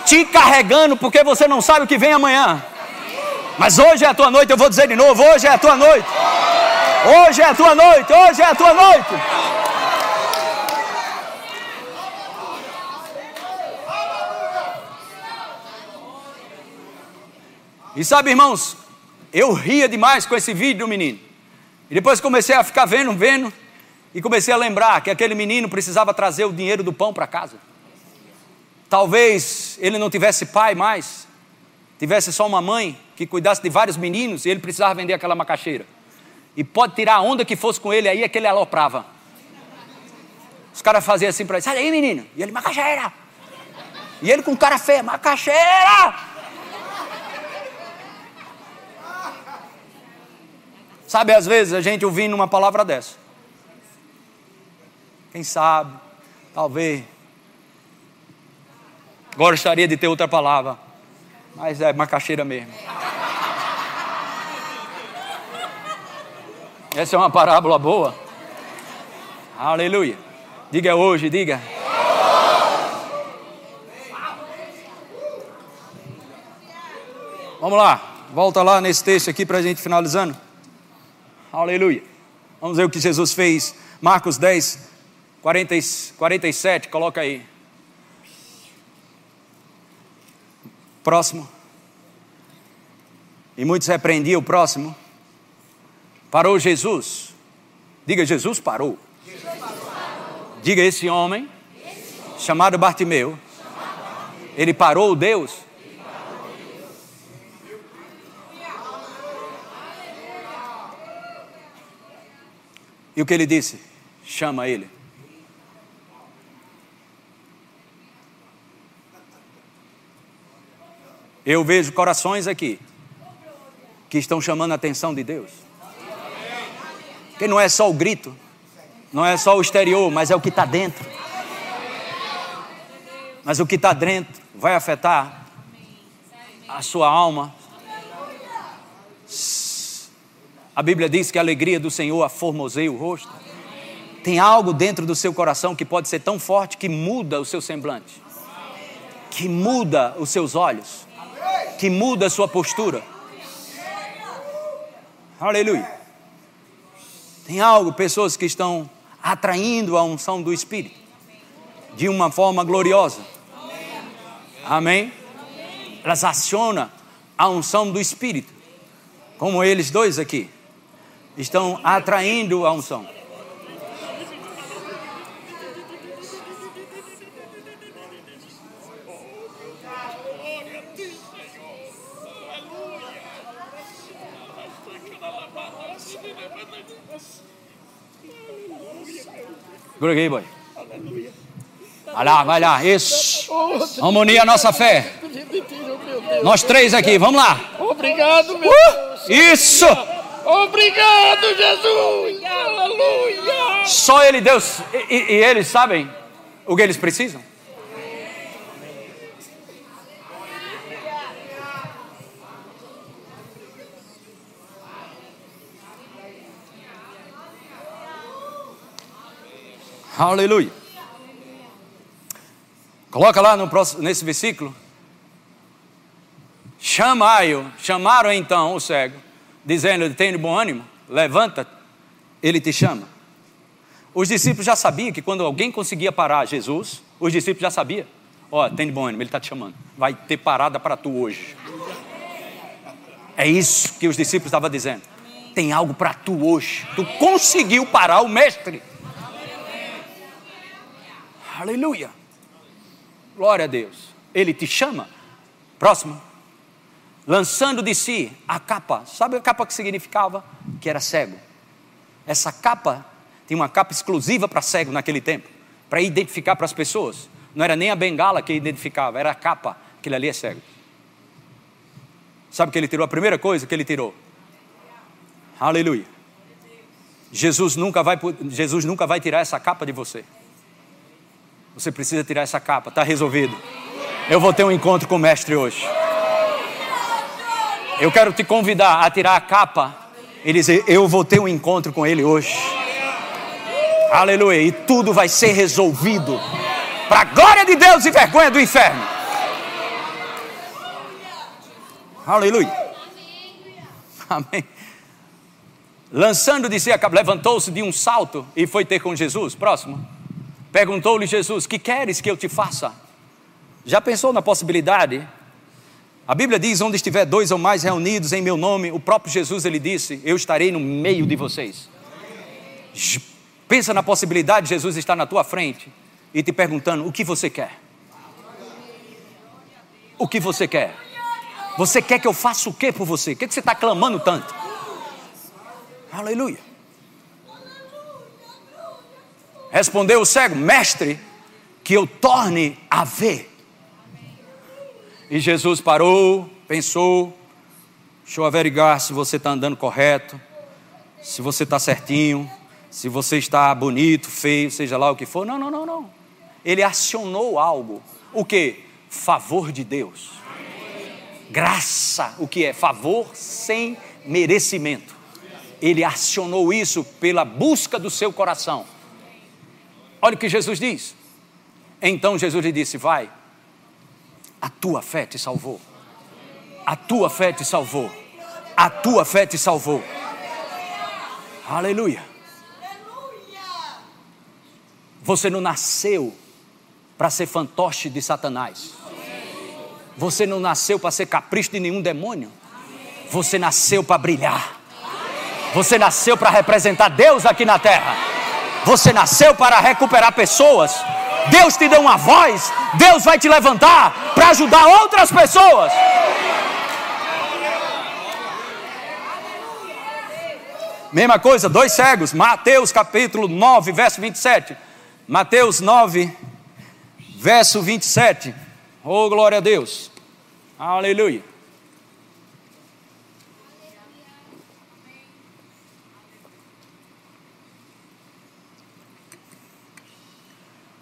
te carregando porque você não sabe o que vem amanhã. Mas hoje é a tua noite, eu vou dizer de novo: hoje é a tua noite. Hoje é a tua noite, hoje é a tua noite. E sabe, irmãos, eu ria demais com esse vídeo do menino. E depois comecei a ficar vendo, vendo, e comecei a lembrar que aquele menino precisava trazer o dinheiro do pão para casa. Talvez ele não tivesse pai mais, tivesse só uma mãe que cuidasse de vários meninos e ele precisava vender aquela macaxeira. E pode tirar a onda que fosse com ele aí, é que ele aloprava. Os caras faziam assim para ele: sai daí, menino. E ele, macaxeira. E ele com cara feia: macaxeira. Sabe, às vezes a gente ouvindo uma palavra dessa. Quem sabe, talvez. Gostaria de ter outra palavra, mas é macaxeira mesmo. Essa é uma parábola boa. Aleluia. Diga hoje, diga. Vamos lá, volta lá nesse texto aqui para a gente finalizando. Aleluia. Vamos ver o que Jesus fez. Marcos 10, 40, 47, coloca aí. Próximo. E muitos repreendiam o próximo. Parou Jesus. Diga, Jesus parou. Diga, esse homem, chamado Bartimeu, ele parou Deus E o que ele disse? Chama ele. Eu vejo corações aqui que estão chamando a atenção de Deus. Que não é só o grito, não é só o exterior, mas é o que está dentro. Mas o que está dentro vai afetar a sua alma, a Bíblia diz que a alegria do Senhor aformoseia o rosto. Tem algo dentro do seu coração que pode ser tão forte que muda o seu semblante, que muda os seus olhos, que muda a sua postura. Aleluia. Tem algo, pessoas que estão atraindo a unção do Espírito de uma forma gloriosa. Amém? Elas acionam a unção do Espírito, como eles dois aqui estão atraindo a unção. Segura aqui, boy. Vai lá, vai lá, isso. Vamos unir a nossa fé. Nós três aqui, vamos lá. Obrigado, meu uh, Isso! Obrigado, Jesus! Aleluia! Só Ele, Deus, e, e, eles sabem o que eles precisam. Aleluia. Coloca lá no próximo, nesse versículo. Chamai-o, chamaram então o cego dizendo: tem de bom ânimo, levanta, ele te chama. Os discípulos já sabiam que quando alguém conseguia parar Jesus, os discípulos já sabiam: ó, oh, bom ânimo, ele está te chamando, vai ter parada para tu hoje. É isso que os discípulos estavam dizendo. Tem algo para tu hoje. Tu conseguiu parar o mestre. Aleluia. Glória a Deus. Ele te chama. Próximo lançando de si a capa. Sabe a capa que significava? Que era cego. Essa capa tinha uma capa exclusiva para cego naquele tempo. para identificar para as pessoas. Não era nem a bengala que identificava, era a capa. Aquele ali é cego. Sabe o que ele tirou? A primeira coisa que ele tirou. Aleluia. Jesus nunca vai, Jesus nunca vai tirar essa capa de você. Você precisa tirar essa capa, está resolvido. Eu vou ter um encontro com o mestre hoje. Eu quero te convidar a tirar a capa e dizer: Eu vou ter um encontro com ele hoje. Aleluia. E tudo vai ser resolvido. Para a glória de Deus e vergonha do inferno. Aleluia. Amém. Lançando de si a capa, levantou-se de um salto e foi ter com Jesus. Próximo. Perguntou-lhe Jesus: Que queres que eu te faça? Já pensou na possibilidade? A Bíblia diz: Onde estiver dois ou mais reunidos em meu nome, o próprio Jesus ele disse: Eu estarei no meio de vocês. Pensa na possibilidade de Jesus estar na tua frente e te perguntando: o que você quer? O que você quer? Você quer que eu faça o que por você? O que você está clamando tanto? Aleluia. Respondeu o cego: Mestre, que eu torne a ver. E Jesus parou, pensou, deixa eu averiguar se você está andando correto, se você está certinho se você está bonito, feio, seja lá o que for. Não, não, não, não. Ele acionou algo. O que? Favor de Deus. Graça, o que é? Favor sem merecimento. Ele acionou isso pela busca do seu coração. Olha o que Jesus diz. Então Jesus lhe disse: Vai, a tua fé te salvou. A tua fé te salvou. A tua fé te salvou. Aleluia. Você não nasceu para ser fantoche de Satanás. Você não nasceu para ser capricho de nenhum demônio. Você nasceu para brilhar. Você nasceu para representar Deus aqui na terra. Você nasceu para recuperar pessoas. Deus te deu uma voz. Deus vai te levantar para ajudar outras pessoas. Mesma coisa, dois cegos, Mateus capítulo 9, verso 27. Mateus 9, verso 27. Oh, glória a Deus. Aleluia.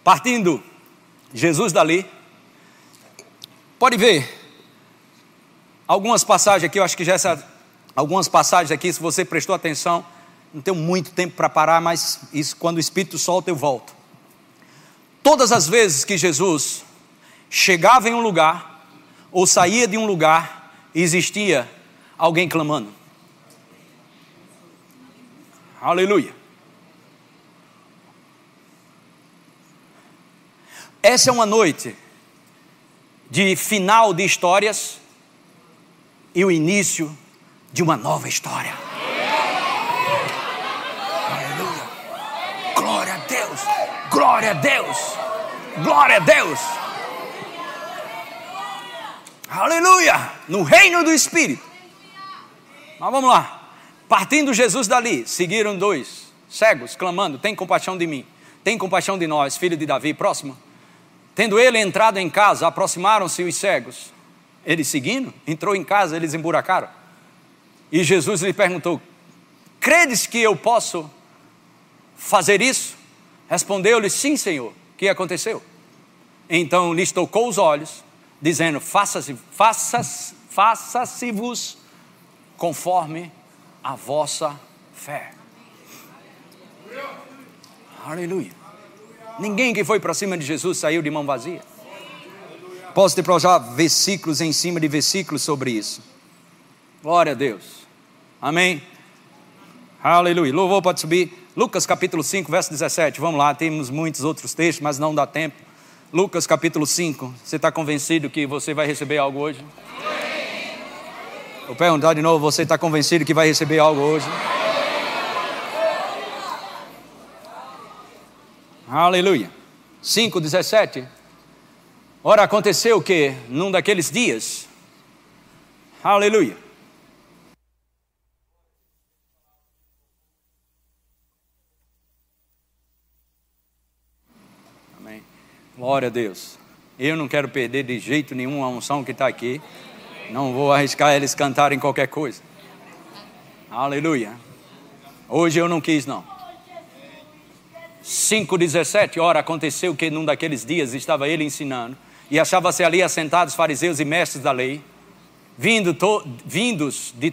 Partindo Jesus dali, pode ver algumas passagens aqui, eu acho que já essa, algumas passagens aqui, se você prestou atenção, não tenho muito tempo para parar, mas isso quando o Espírito solta eu volto. Todas as vezes que Jesus chegava em um lugar ou saía de um lugar, existia alguém clamando. Aleluia. Essa é uma noite de final de histórias e o início de uma nova história. Glória a Deus! Glória a Deus! Aleluia! No reino do Espírito. Mas vamos lá. Partindo Jesus dali, seguiram dois cegos, clamando: Tem compaixão de mim, tem compaixão de nós, filho de Davi. Próximo. Tendo ele entrado em casa, aproximaram-se os cegos. Ele seguindo, entrou em casa, eles emburacaram. E Jesus lhe perguntou: Credes que eu posso fazer isso? Respondeu-lhe: Sim, Senhor. O que aconteceu? Então lhes tocou os olhos, dizendo: Faça-se, faça-se, faça-se-vos conforme a vossa fé. Aleluia. Ninguém que foi para cima de Jesus saiu de mão vazia. Posso te projar versículos em cima de versículos sobre isso. Glória a Deus. Amém. Aleluia. Louvor pode subir. Lucas capítulo 5, verso 17. Vamos lá, temos muitos outros textos, mas não dá tempo. Lucas capítulo 5. Você está convencido que você vai receber algo hoje? Vou perguntar de novo: você está convencido que vai receber algo hoje? Aleluia. 5, 17. Ora, aconteceu que num daqueles dias, aleluia, Glória a Deus. Eu não quero perder de jeito nenhum a unção que está aqui. Não vou arriscar eles cantarem qualquer coisa. Aleluia. Hoje eu não quis, não. 5,17, ora, aconteceu que num daqueles dias estava ele ensinando, e achava-se ali assentados fariseus e mestres da lei, vindo to, vindos de,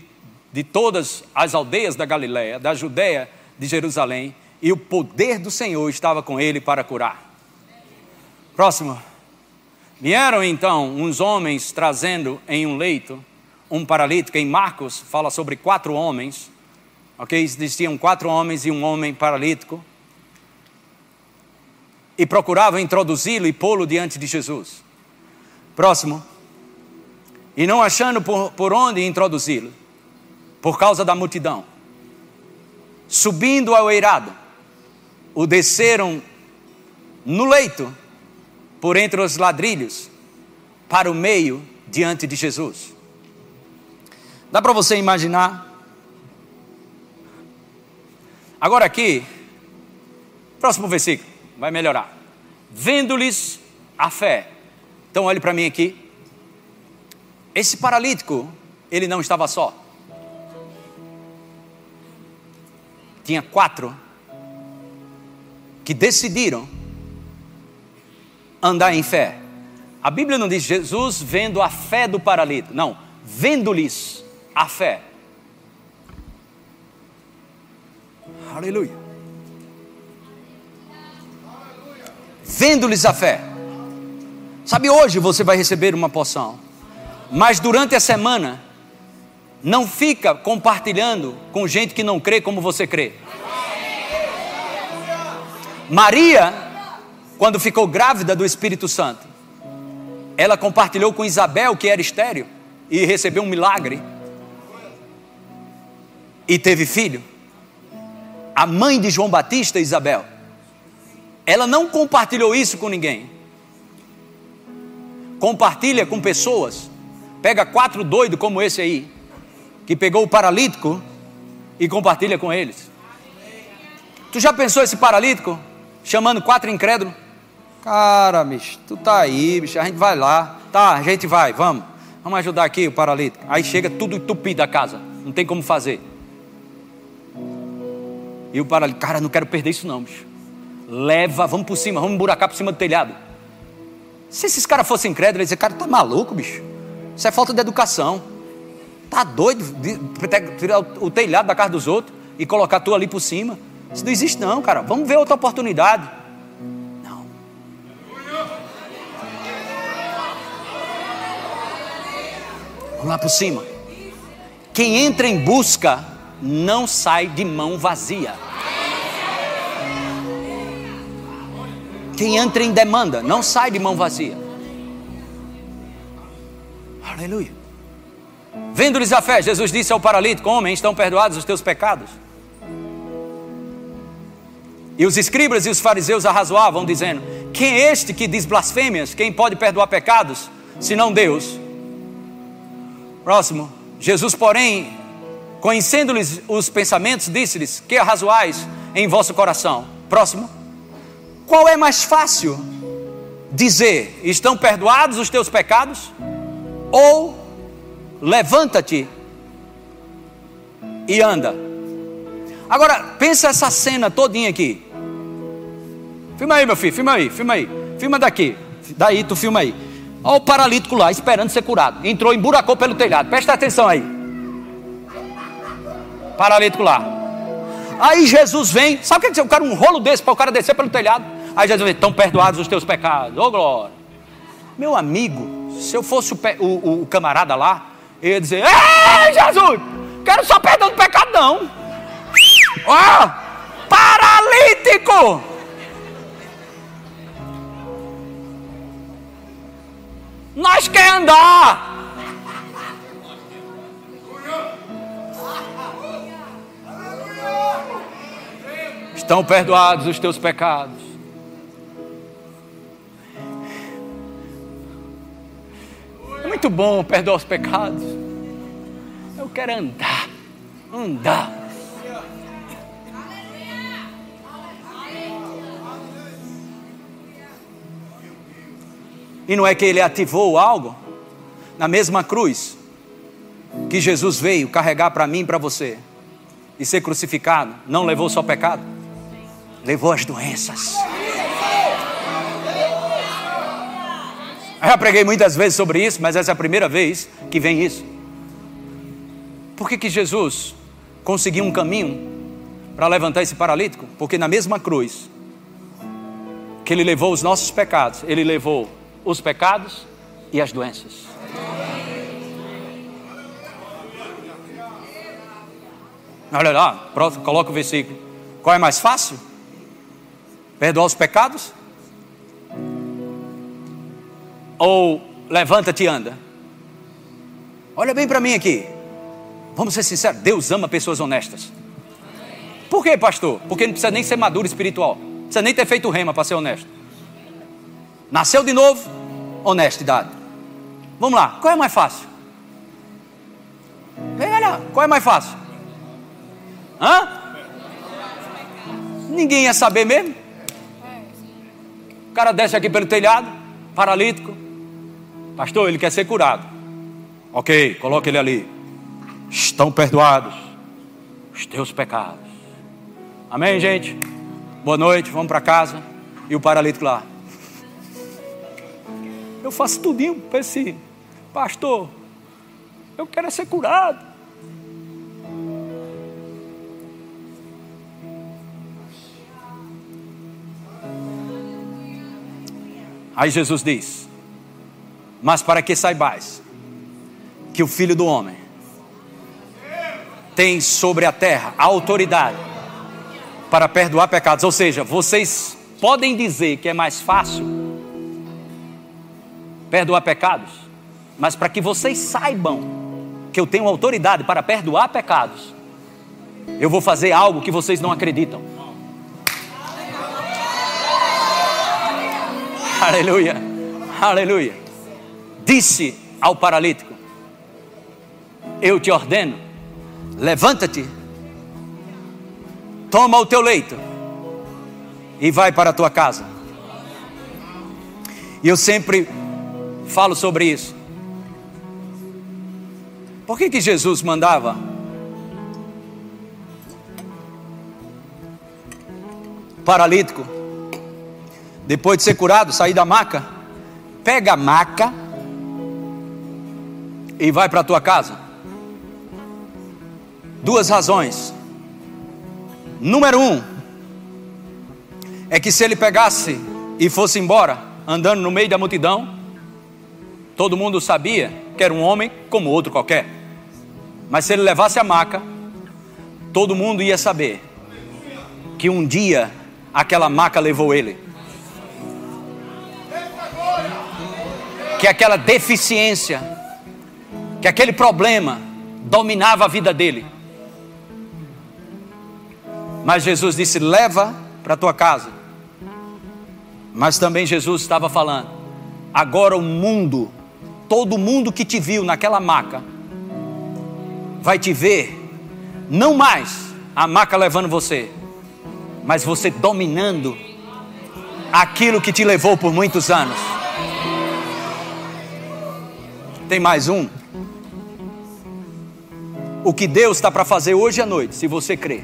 de todas as aldeias da Galiléia, da Judéia, de Jerusalém, e o poder do Senhor estava com ele para curar. Próximo. Vieram então uns homens trazendo em um leito um paralítico. Em Marcos fala sobre quatro homens. Ok? Existiam quatro homens e um homem paralítico e procuravam introduzi-lo e pô-lo diante de Jesus. Próximo. E não achando por, por onde introduzi-lo, por causa da multidão, subindo ao eirado, o desceram no leito, por entre os ladrilhos, para o meio, diante de Jesus. Dá para você imaginar? Agora aqui, próximo versículo vai melhorar. Vendo-lhes a fé. Então olhe para mim aqui. Esse paralítico, ele não estava só. Tinha quatro que decidiram andar em fé. A Bíblia não diz Jesus vendo a fé do paralítico, não, vendo-lhes a fé. Aleluia. Vendo-lhes a fé. Sabe, hoje você vai receber uma poção, mas durante a semana, não fica compartilhando com gente que não crê como você crê. Maria, quando ficou grávida do Espírito Santo, ela compartilhou com Isabel, que era estéreo, e recebeu um milagre. E teve filho. A mãe de João Batista, Isabel, ela não compartilhou isso com ninguém. Compartilha com pessoas. Pega quatro doidos como esse aí, que pegou o paralítico e compartilha com eles. Tu já pensou esse paralítico chamando quatro incrédulos? Cara, bicho, tu tá aí, bicho, a gente vai lá. Tá, a gente vai, vamos. Vamos ajudar aqui o paralítico. Aí chega tudo entupido a casa. Não tem como fazer. E o paralítico, cara, não quero perder isso não, bicho leva, vamos por cima, vamos emburacar por cima do telhado. Se esses caras fossem incrédulos, eles dizer, cara, tá maluco, bicho? Isso é falta de educação. Tá doido de tirar o telhado da casa dos outros e colocar tu ali por cima? Isso não existe não, cara. Vamos ver outra oportunidade. Não. Vamos lá por cima. Quem entra em busca não sai de mão vazia. Quem entra em demanda não sai de mão vazia. Aleluia. Vendo-lhes a fé, Jesus disse ao paralítico: Homem, estão perdoados os teus pecados. E os escribas e os fariseus arrazoavam, dizendo: Quem é este que diz blasfêmias? Quem pode perdoar pecados, senão Deus? Próximo. Jesus, porém, conhecendo-lhes os pensamentos, disse-lhes: Que arrazoais em vosso coração? Próximo. Qual é mais fácil? Dizer: Estão perdoados os teus pecados? Ou levanta-te e anda? Agora, pensa essa cena todinha aqui. Filma aí, meu filho, filma aí, filma aí. Filma daqui. Daí tu filma aí. Olha o paralítico lá, esperando ser curado. Entrou, emburacou pelo telhado. Presta atenção aí. Paralítico lá. Aí Jesus vem. Sabe o que é o cara um rolo desse para o cara descer pelo telhado? Aí Jesus diz: estão perdoados os teus pecados. Ô oh, glória. Meu amigo, se eu fosse o, o, o camarada lá, eu ia dizer: Ei, Jesus, quero só perdão do pecado, não. Ó, oh, paralítico. Nós quer andar. Estão perdoados os teus pecados. Muito bom perdoar os pecados. Eu quero andar, andar. E não é que ele ativou algo? Na mesma cruz que Jesus veio carregar para mim e para você e ser crucificado, não levou só pecado, levou as doenças. Eu já preguei muitas vezes sobre isso, mas essa é a primeira vez que vem isso. Por que, que Jesus conseguiu um caminho para levantar esse paralítico? Porque na mesma cruz que ele levou os nossos pecados, ele levou os pecados e as doenças. Olha lá, coloca o versículo. Qual é mais fácil? Perdoar os pecados? Ou levanta-te e anda? Olha bem para mim aqui. Vamos ser sinceros, Deus ama pessoas honestas. Por quê, pastor? Porque não precisa nem ser maduro espiritual. Não precisa nem ter feito rema para ser honesto. Nasceu de novo, honestidade. Vamos lá, qual é mais fácil? Vem olha, qual é mais fácil? Hã? Ninguém ia saber mesmo. O cara desce aqui pelo telhado, paralítico. Pastor, ele quer ser curado. Ok, coloca ele ali. Estão perdoados os teus pecados. Amém, gente? Boa noite, vamos para casa. E o paralítico lá. Eu faço tudinho para esse pastor. Eu quero ser curado. Aí Jesus diz: Mas para que saibais que o Filho do Homem tem sobre a terra a autoridade para perdoar pecados. Ou seja, vocês podem dizer que é mais fácil perdoar pecados, mas para que vocês saibam que eu tenho autoridade para perdoar pecados, eu vou fazer algo que vocês não acreditam. Aleluia, aleluia. Disse ao paralítico: Eu te ordeno, levanta-te, toma o teu leito e vai para a tua casa. E eu sempre falo sobre isso. Por que, que Jesus mandava paralítico depois de ser curado, sair da maca, pega a maca e vai para a tua casa. Duas razões. Número um, é que se ele pegasse e fosse embora, andando no meio da multidão, todo mundo sabia que era um homem como outro qualquer. Mas se ele levasse a maca, todo mundo ia saber que um dia aquela maca levou ele. que aquela deficiência, que aquele problema dominava a vida dele. Mas Jesus disse: leva para tua casa. Mas também Jesus estava falando: agora o mundo, todo mundo que te viu naquela maca, vai te ver, não mais a maca levando você, mas você dominando aquilo que te levou por muitos anos. Tem mais um. O que Deus está para fazer hoje à noite, se você crer.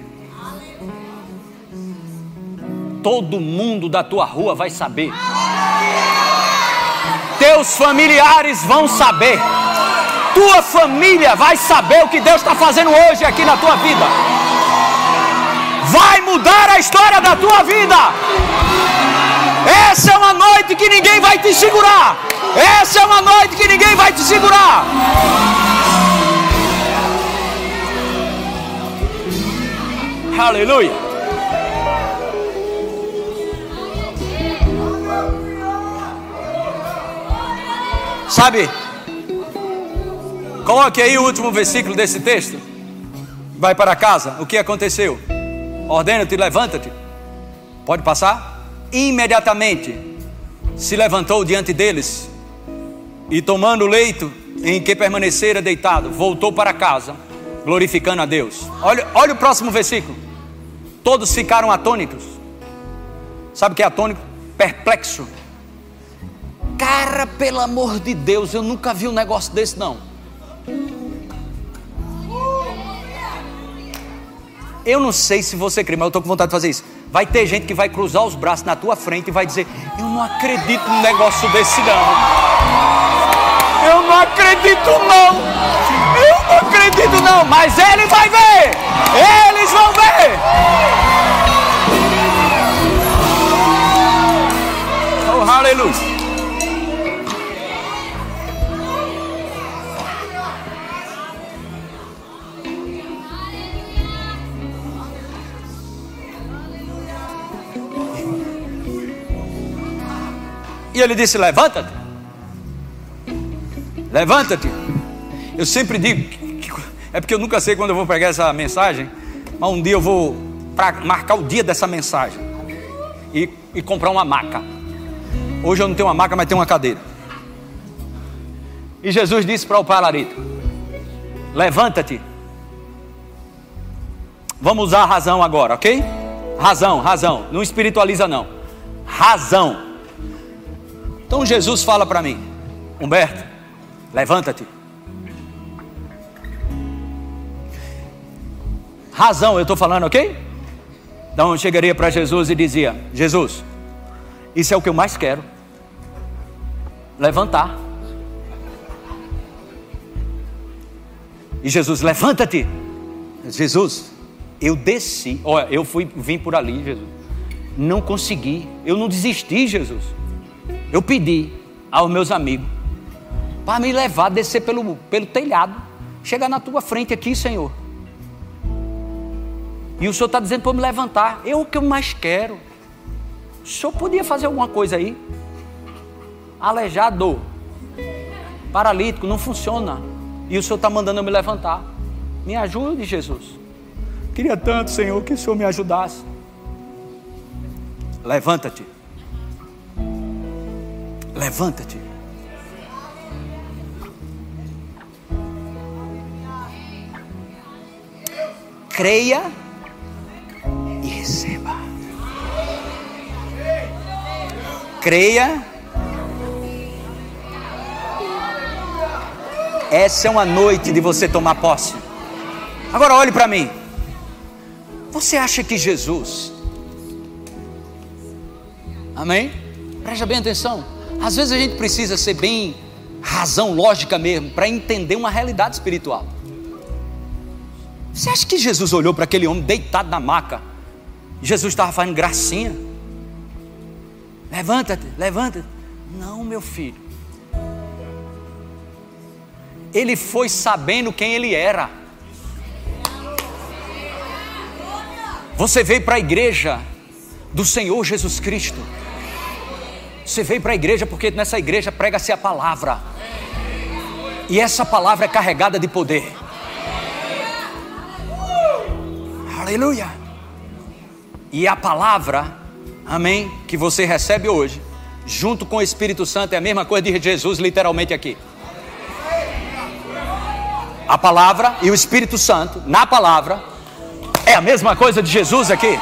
Todo mundo da tua rua vai saber. Teus familiares vão saber. Tua família vai saber o que Deus está fazendo hoje aqui na tua vida. Vai mudar a história da tua vida. Essa é uma noite que ninguém vai te segurar. Essa é uma noite que ninguém vai te segurar. Aleluia. Sabe? Coloque aí o último versículo desse texto. Vai para casa. O que aconteceu? Ordena-te, levanta-te. Pode passar? Imediatamente se levantou diante deles e tomando o leito em que permanecera deitado, voltou para casa, glorificando a Deus. Olha, olha o próximo versículo. Todos ficaram atônitos. Sabe o que é atônito? Perplexo. Cara, pelo amor de Deus, eu nunca vi um negócio desse não. Eu não sei se você crê, mas eu estou com vontade de fazer isso. Vai ter gente que vai cruzar os braços na tua frente e vai dizer: Eu não acredito num negócio desse, não. Eu não acredito, não. Eu não acredito, não. Mas ele vai ver. Eles vão ver. Oh, aleluia. E ele disse: Levanta-te. Levanta-te. Eu sempre digo, é porque eu nunca sei quando eu vou pegar essa mensagem, mas um dia eu vou marcar o dia dessa mensagem e, e comprar uma maca. Hoje eu não tenho uma maca, mas tenho uma cadeira. E Jesus disse para o paralítico: Levanta-te. Vamos usar a razão agora, ok? Razão, razão. Não espiritualiza, não. Razão. Então Jesus fala para mim: Humberto, levanta-te. Razão, eu estou falando, ok? Então eu chegaria para Jesus e dizia: Jesus, isso é o que eu mais quero. Levantar. E Jesus, levanta-te. Jesus, eu desci. Olha, eu fui, vim por ali, Jesus. Não consegui. Eu não desisti, Jesus eu pedi aos meus amigos para me levar, descer pelo, pelo telhado, chegar na tua frente aqui, Senhor. E o Senhor está dizendo para eu me levantar. Eu o que eu mais quero. O Senhor podia fazer alguma coisa aí? Aleijado, paralítico, não funciona. E o Senhor está mandando eu me levantar. Me ajude, Jesus. Queria tanto, Senhor, que o Senhor me ajudasse. Levanta-te. Levanta-te. Creia Creia. Essa é uma noite de você tomar posse. Agora olhe para mim. Você acha que Jesus. Amém? Preste bem atenção. Às vezes a gente precisa ser bem razão lógica mesmo para entender uma realidade espiritual. Você acha que Jesus olhou para aquele homem deitado na maca? Jesus estava fazendo gracinha? Levanta-te, levanta-te. Não, meu filho. Ele foi sabendo quem ele era. Você veio para a igreja do Senhor Jesus Cristo. Você veio para a igreja porque nessa igreja prega-se a palavra. E essa palavra é carregada de poder. Aleluia. E a palavra, amém, que você recebe hoje, junto com o Espírito Santo, é a mesma coisa de Jesus, literalmente aqui. A palavra e o Espírito Santo, na palavra, é a mesma coisa de Jesus aqui.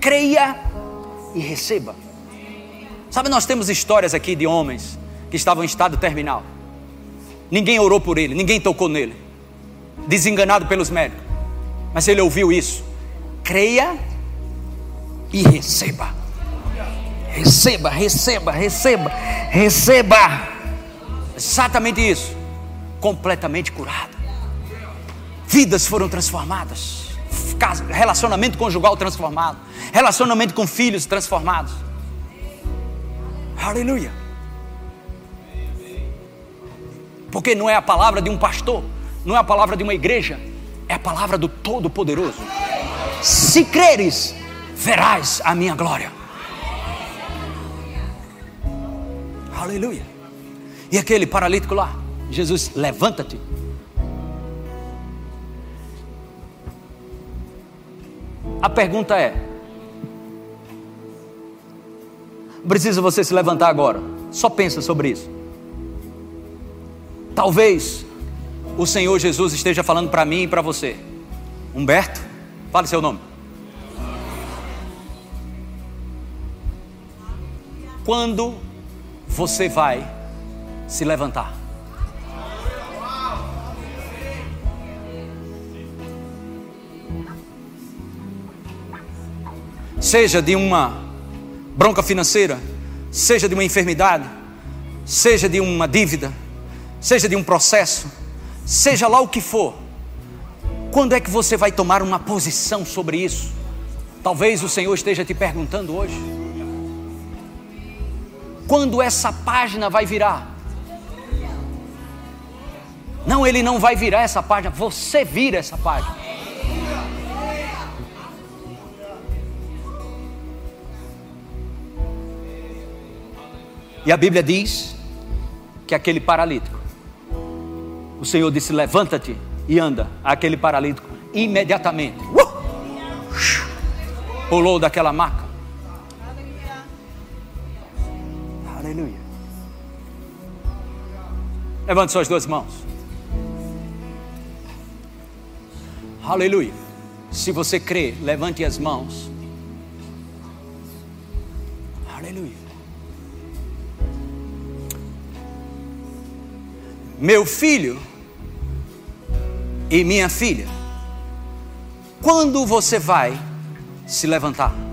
creia e receba. Sabe, nós temos histórias aqui de homens que estavam em estado terminal. Ninguém orou por ele, ninguém tocou nele, desenganado pelos médicos. Mas ele ouviu isso. Creia e receba. Receba, receba, receba, receba. Exatamente isso. Completamente curado. Vidas foram transformadas relacionamento conjugal transformado, relacionamento com filhos transformados. Aleluia. Porque não é a palavra de um pastor, não é a palavra de uma igreja, é a palavra do Todo-Poderoso. Se creres, verás a minha glória. Aleluia. E aquele paralítico lá, Jesus, levanta-te A pergunta é: precisa você se levantar agora? Só pensa sobre isso. Talvez o Senhor Jesus esteja falando para mim e para você. Humberto, fale seu nome. quando você vai se levantar. Seja de uma bronca financeira, seja de uma enfermidade, seja de uma dívida, seja de um processo, seja lá o que for. Quando é que você vai tomar uma posição sobre isso? Talvez o Senhor esteja te perguntando hoje. Quando essa página vai virar? Não, ele não vai virar essa página, você vira essa página. E a Bíblia diz que aquele paralítico, o Senhor disse: Levanta-te e anda. Aquele paralítico, imediatamente, uh, pulou daquela maca. Aleluia. Levante suas duas mãos. Aleluia. Se você crê, levante as mãos. Aleluia. Meu filho e minha filha, quando você vai se levantar?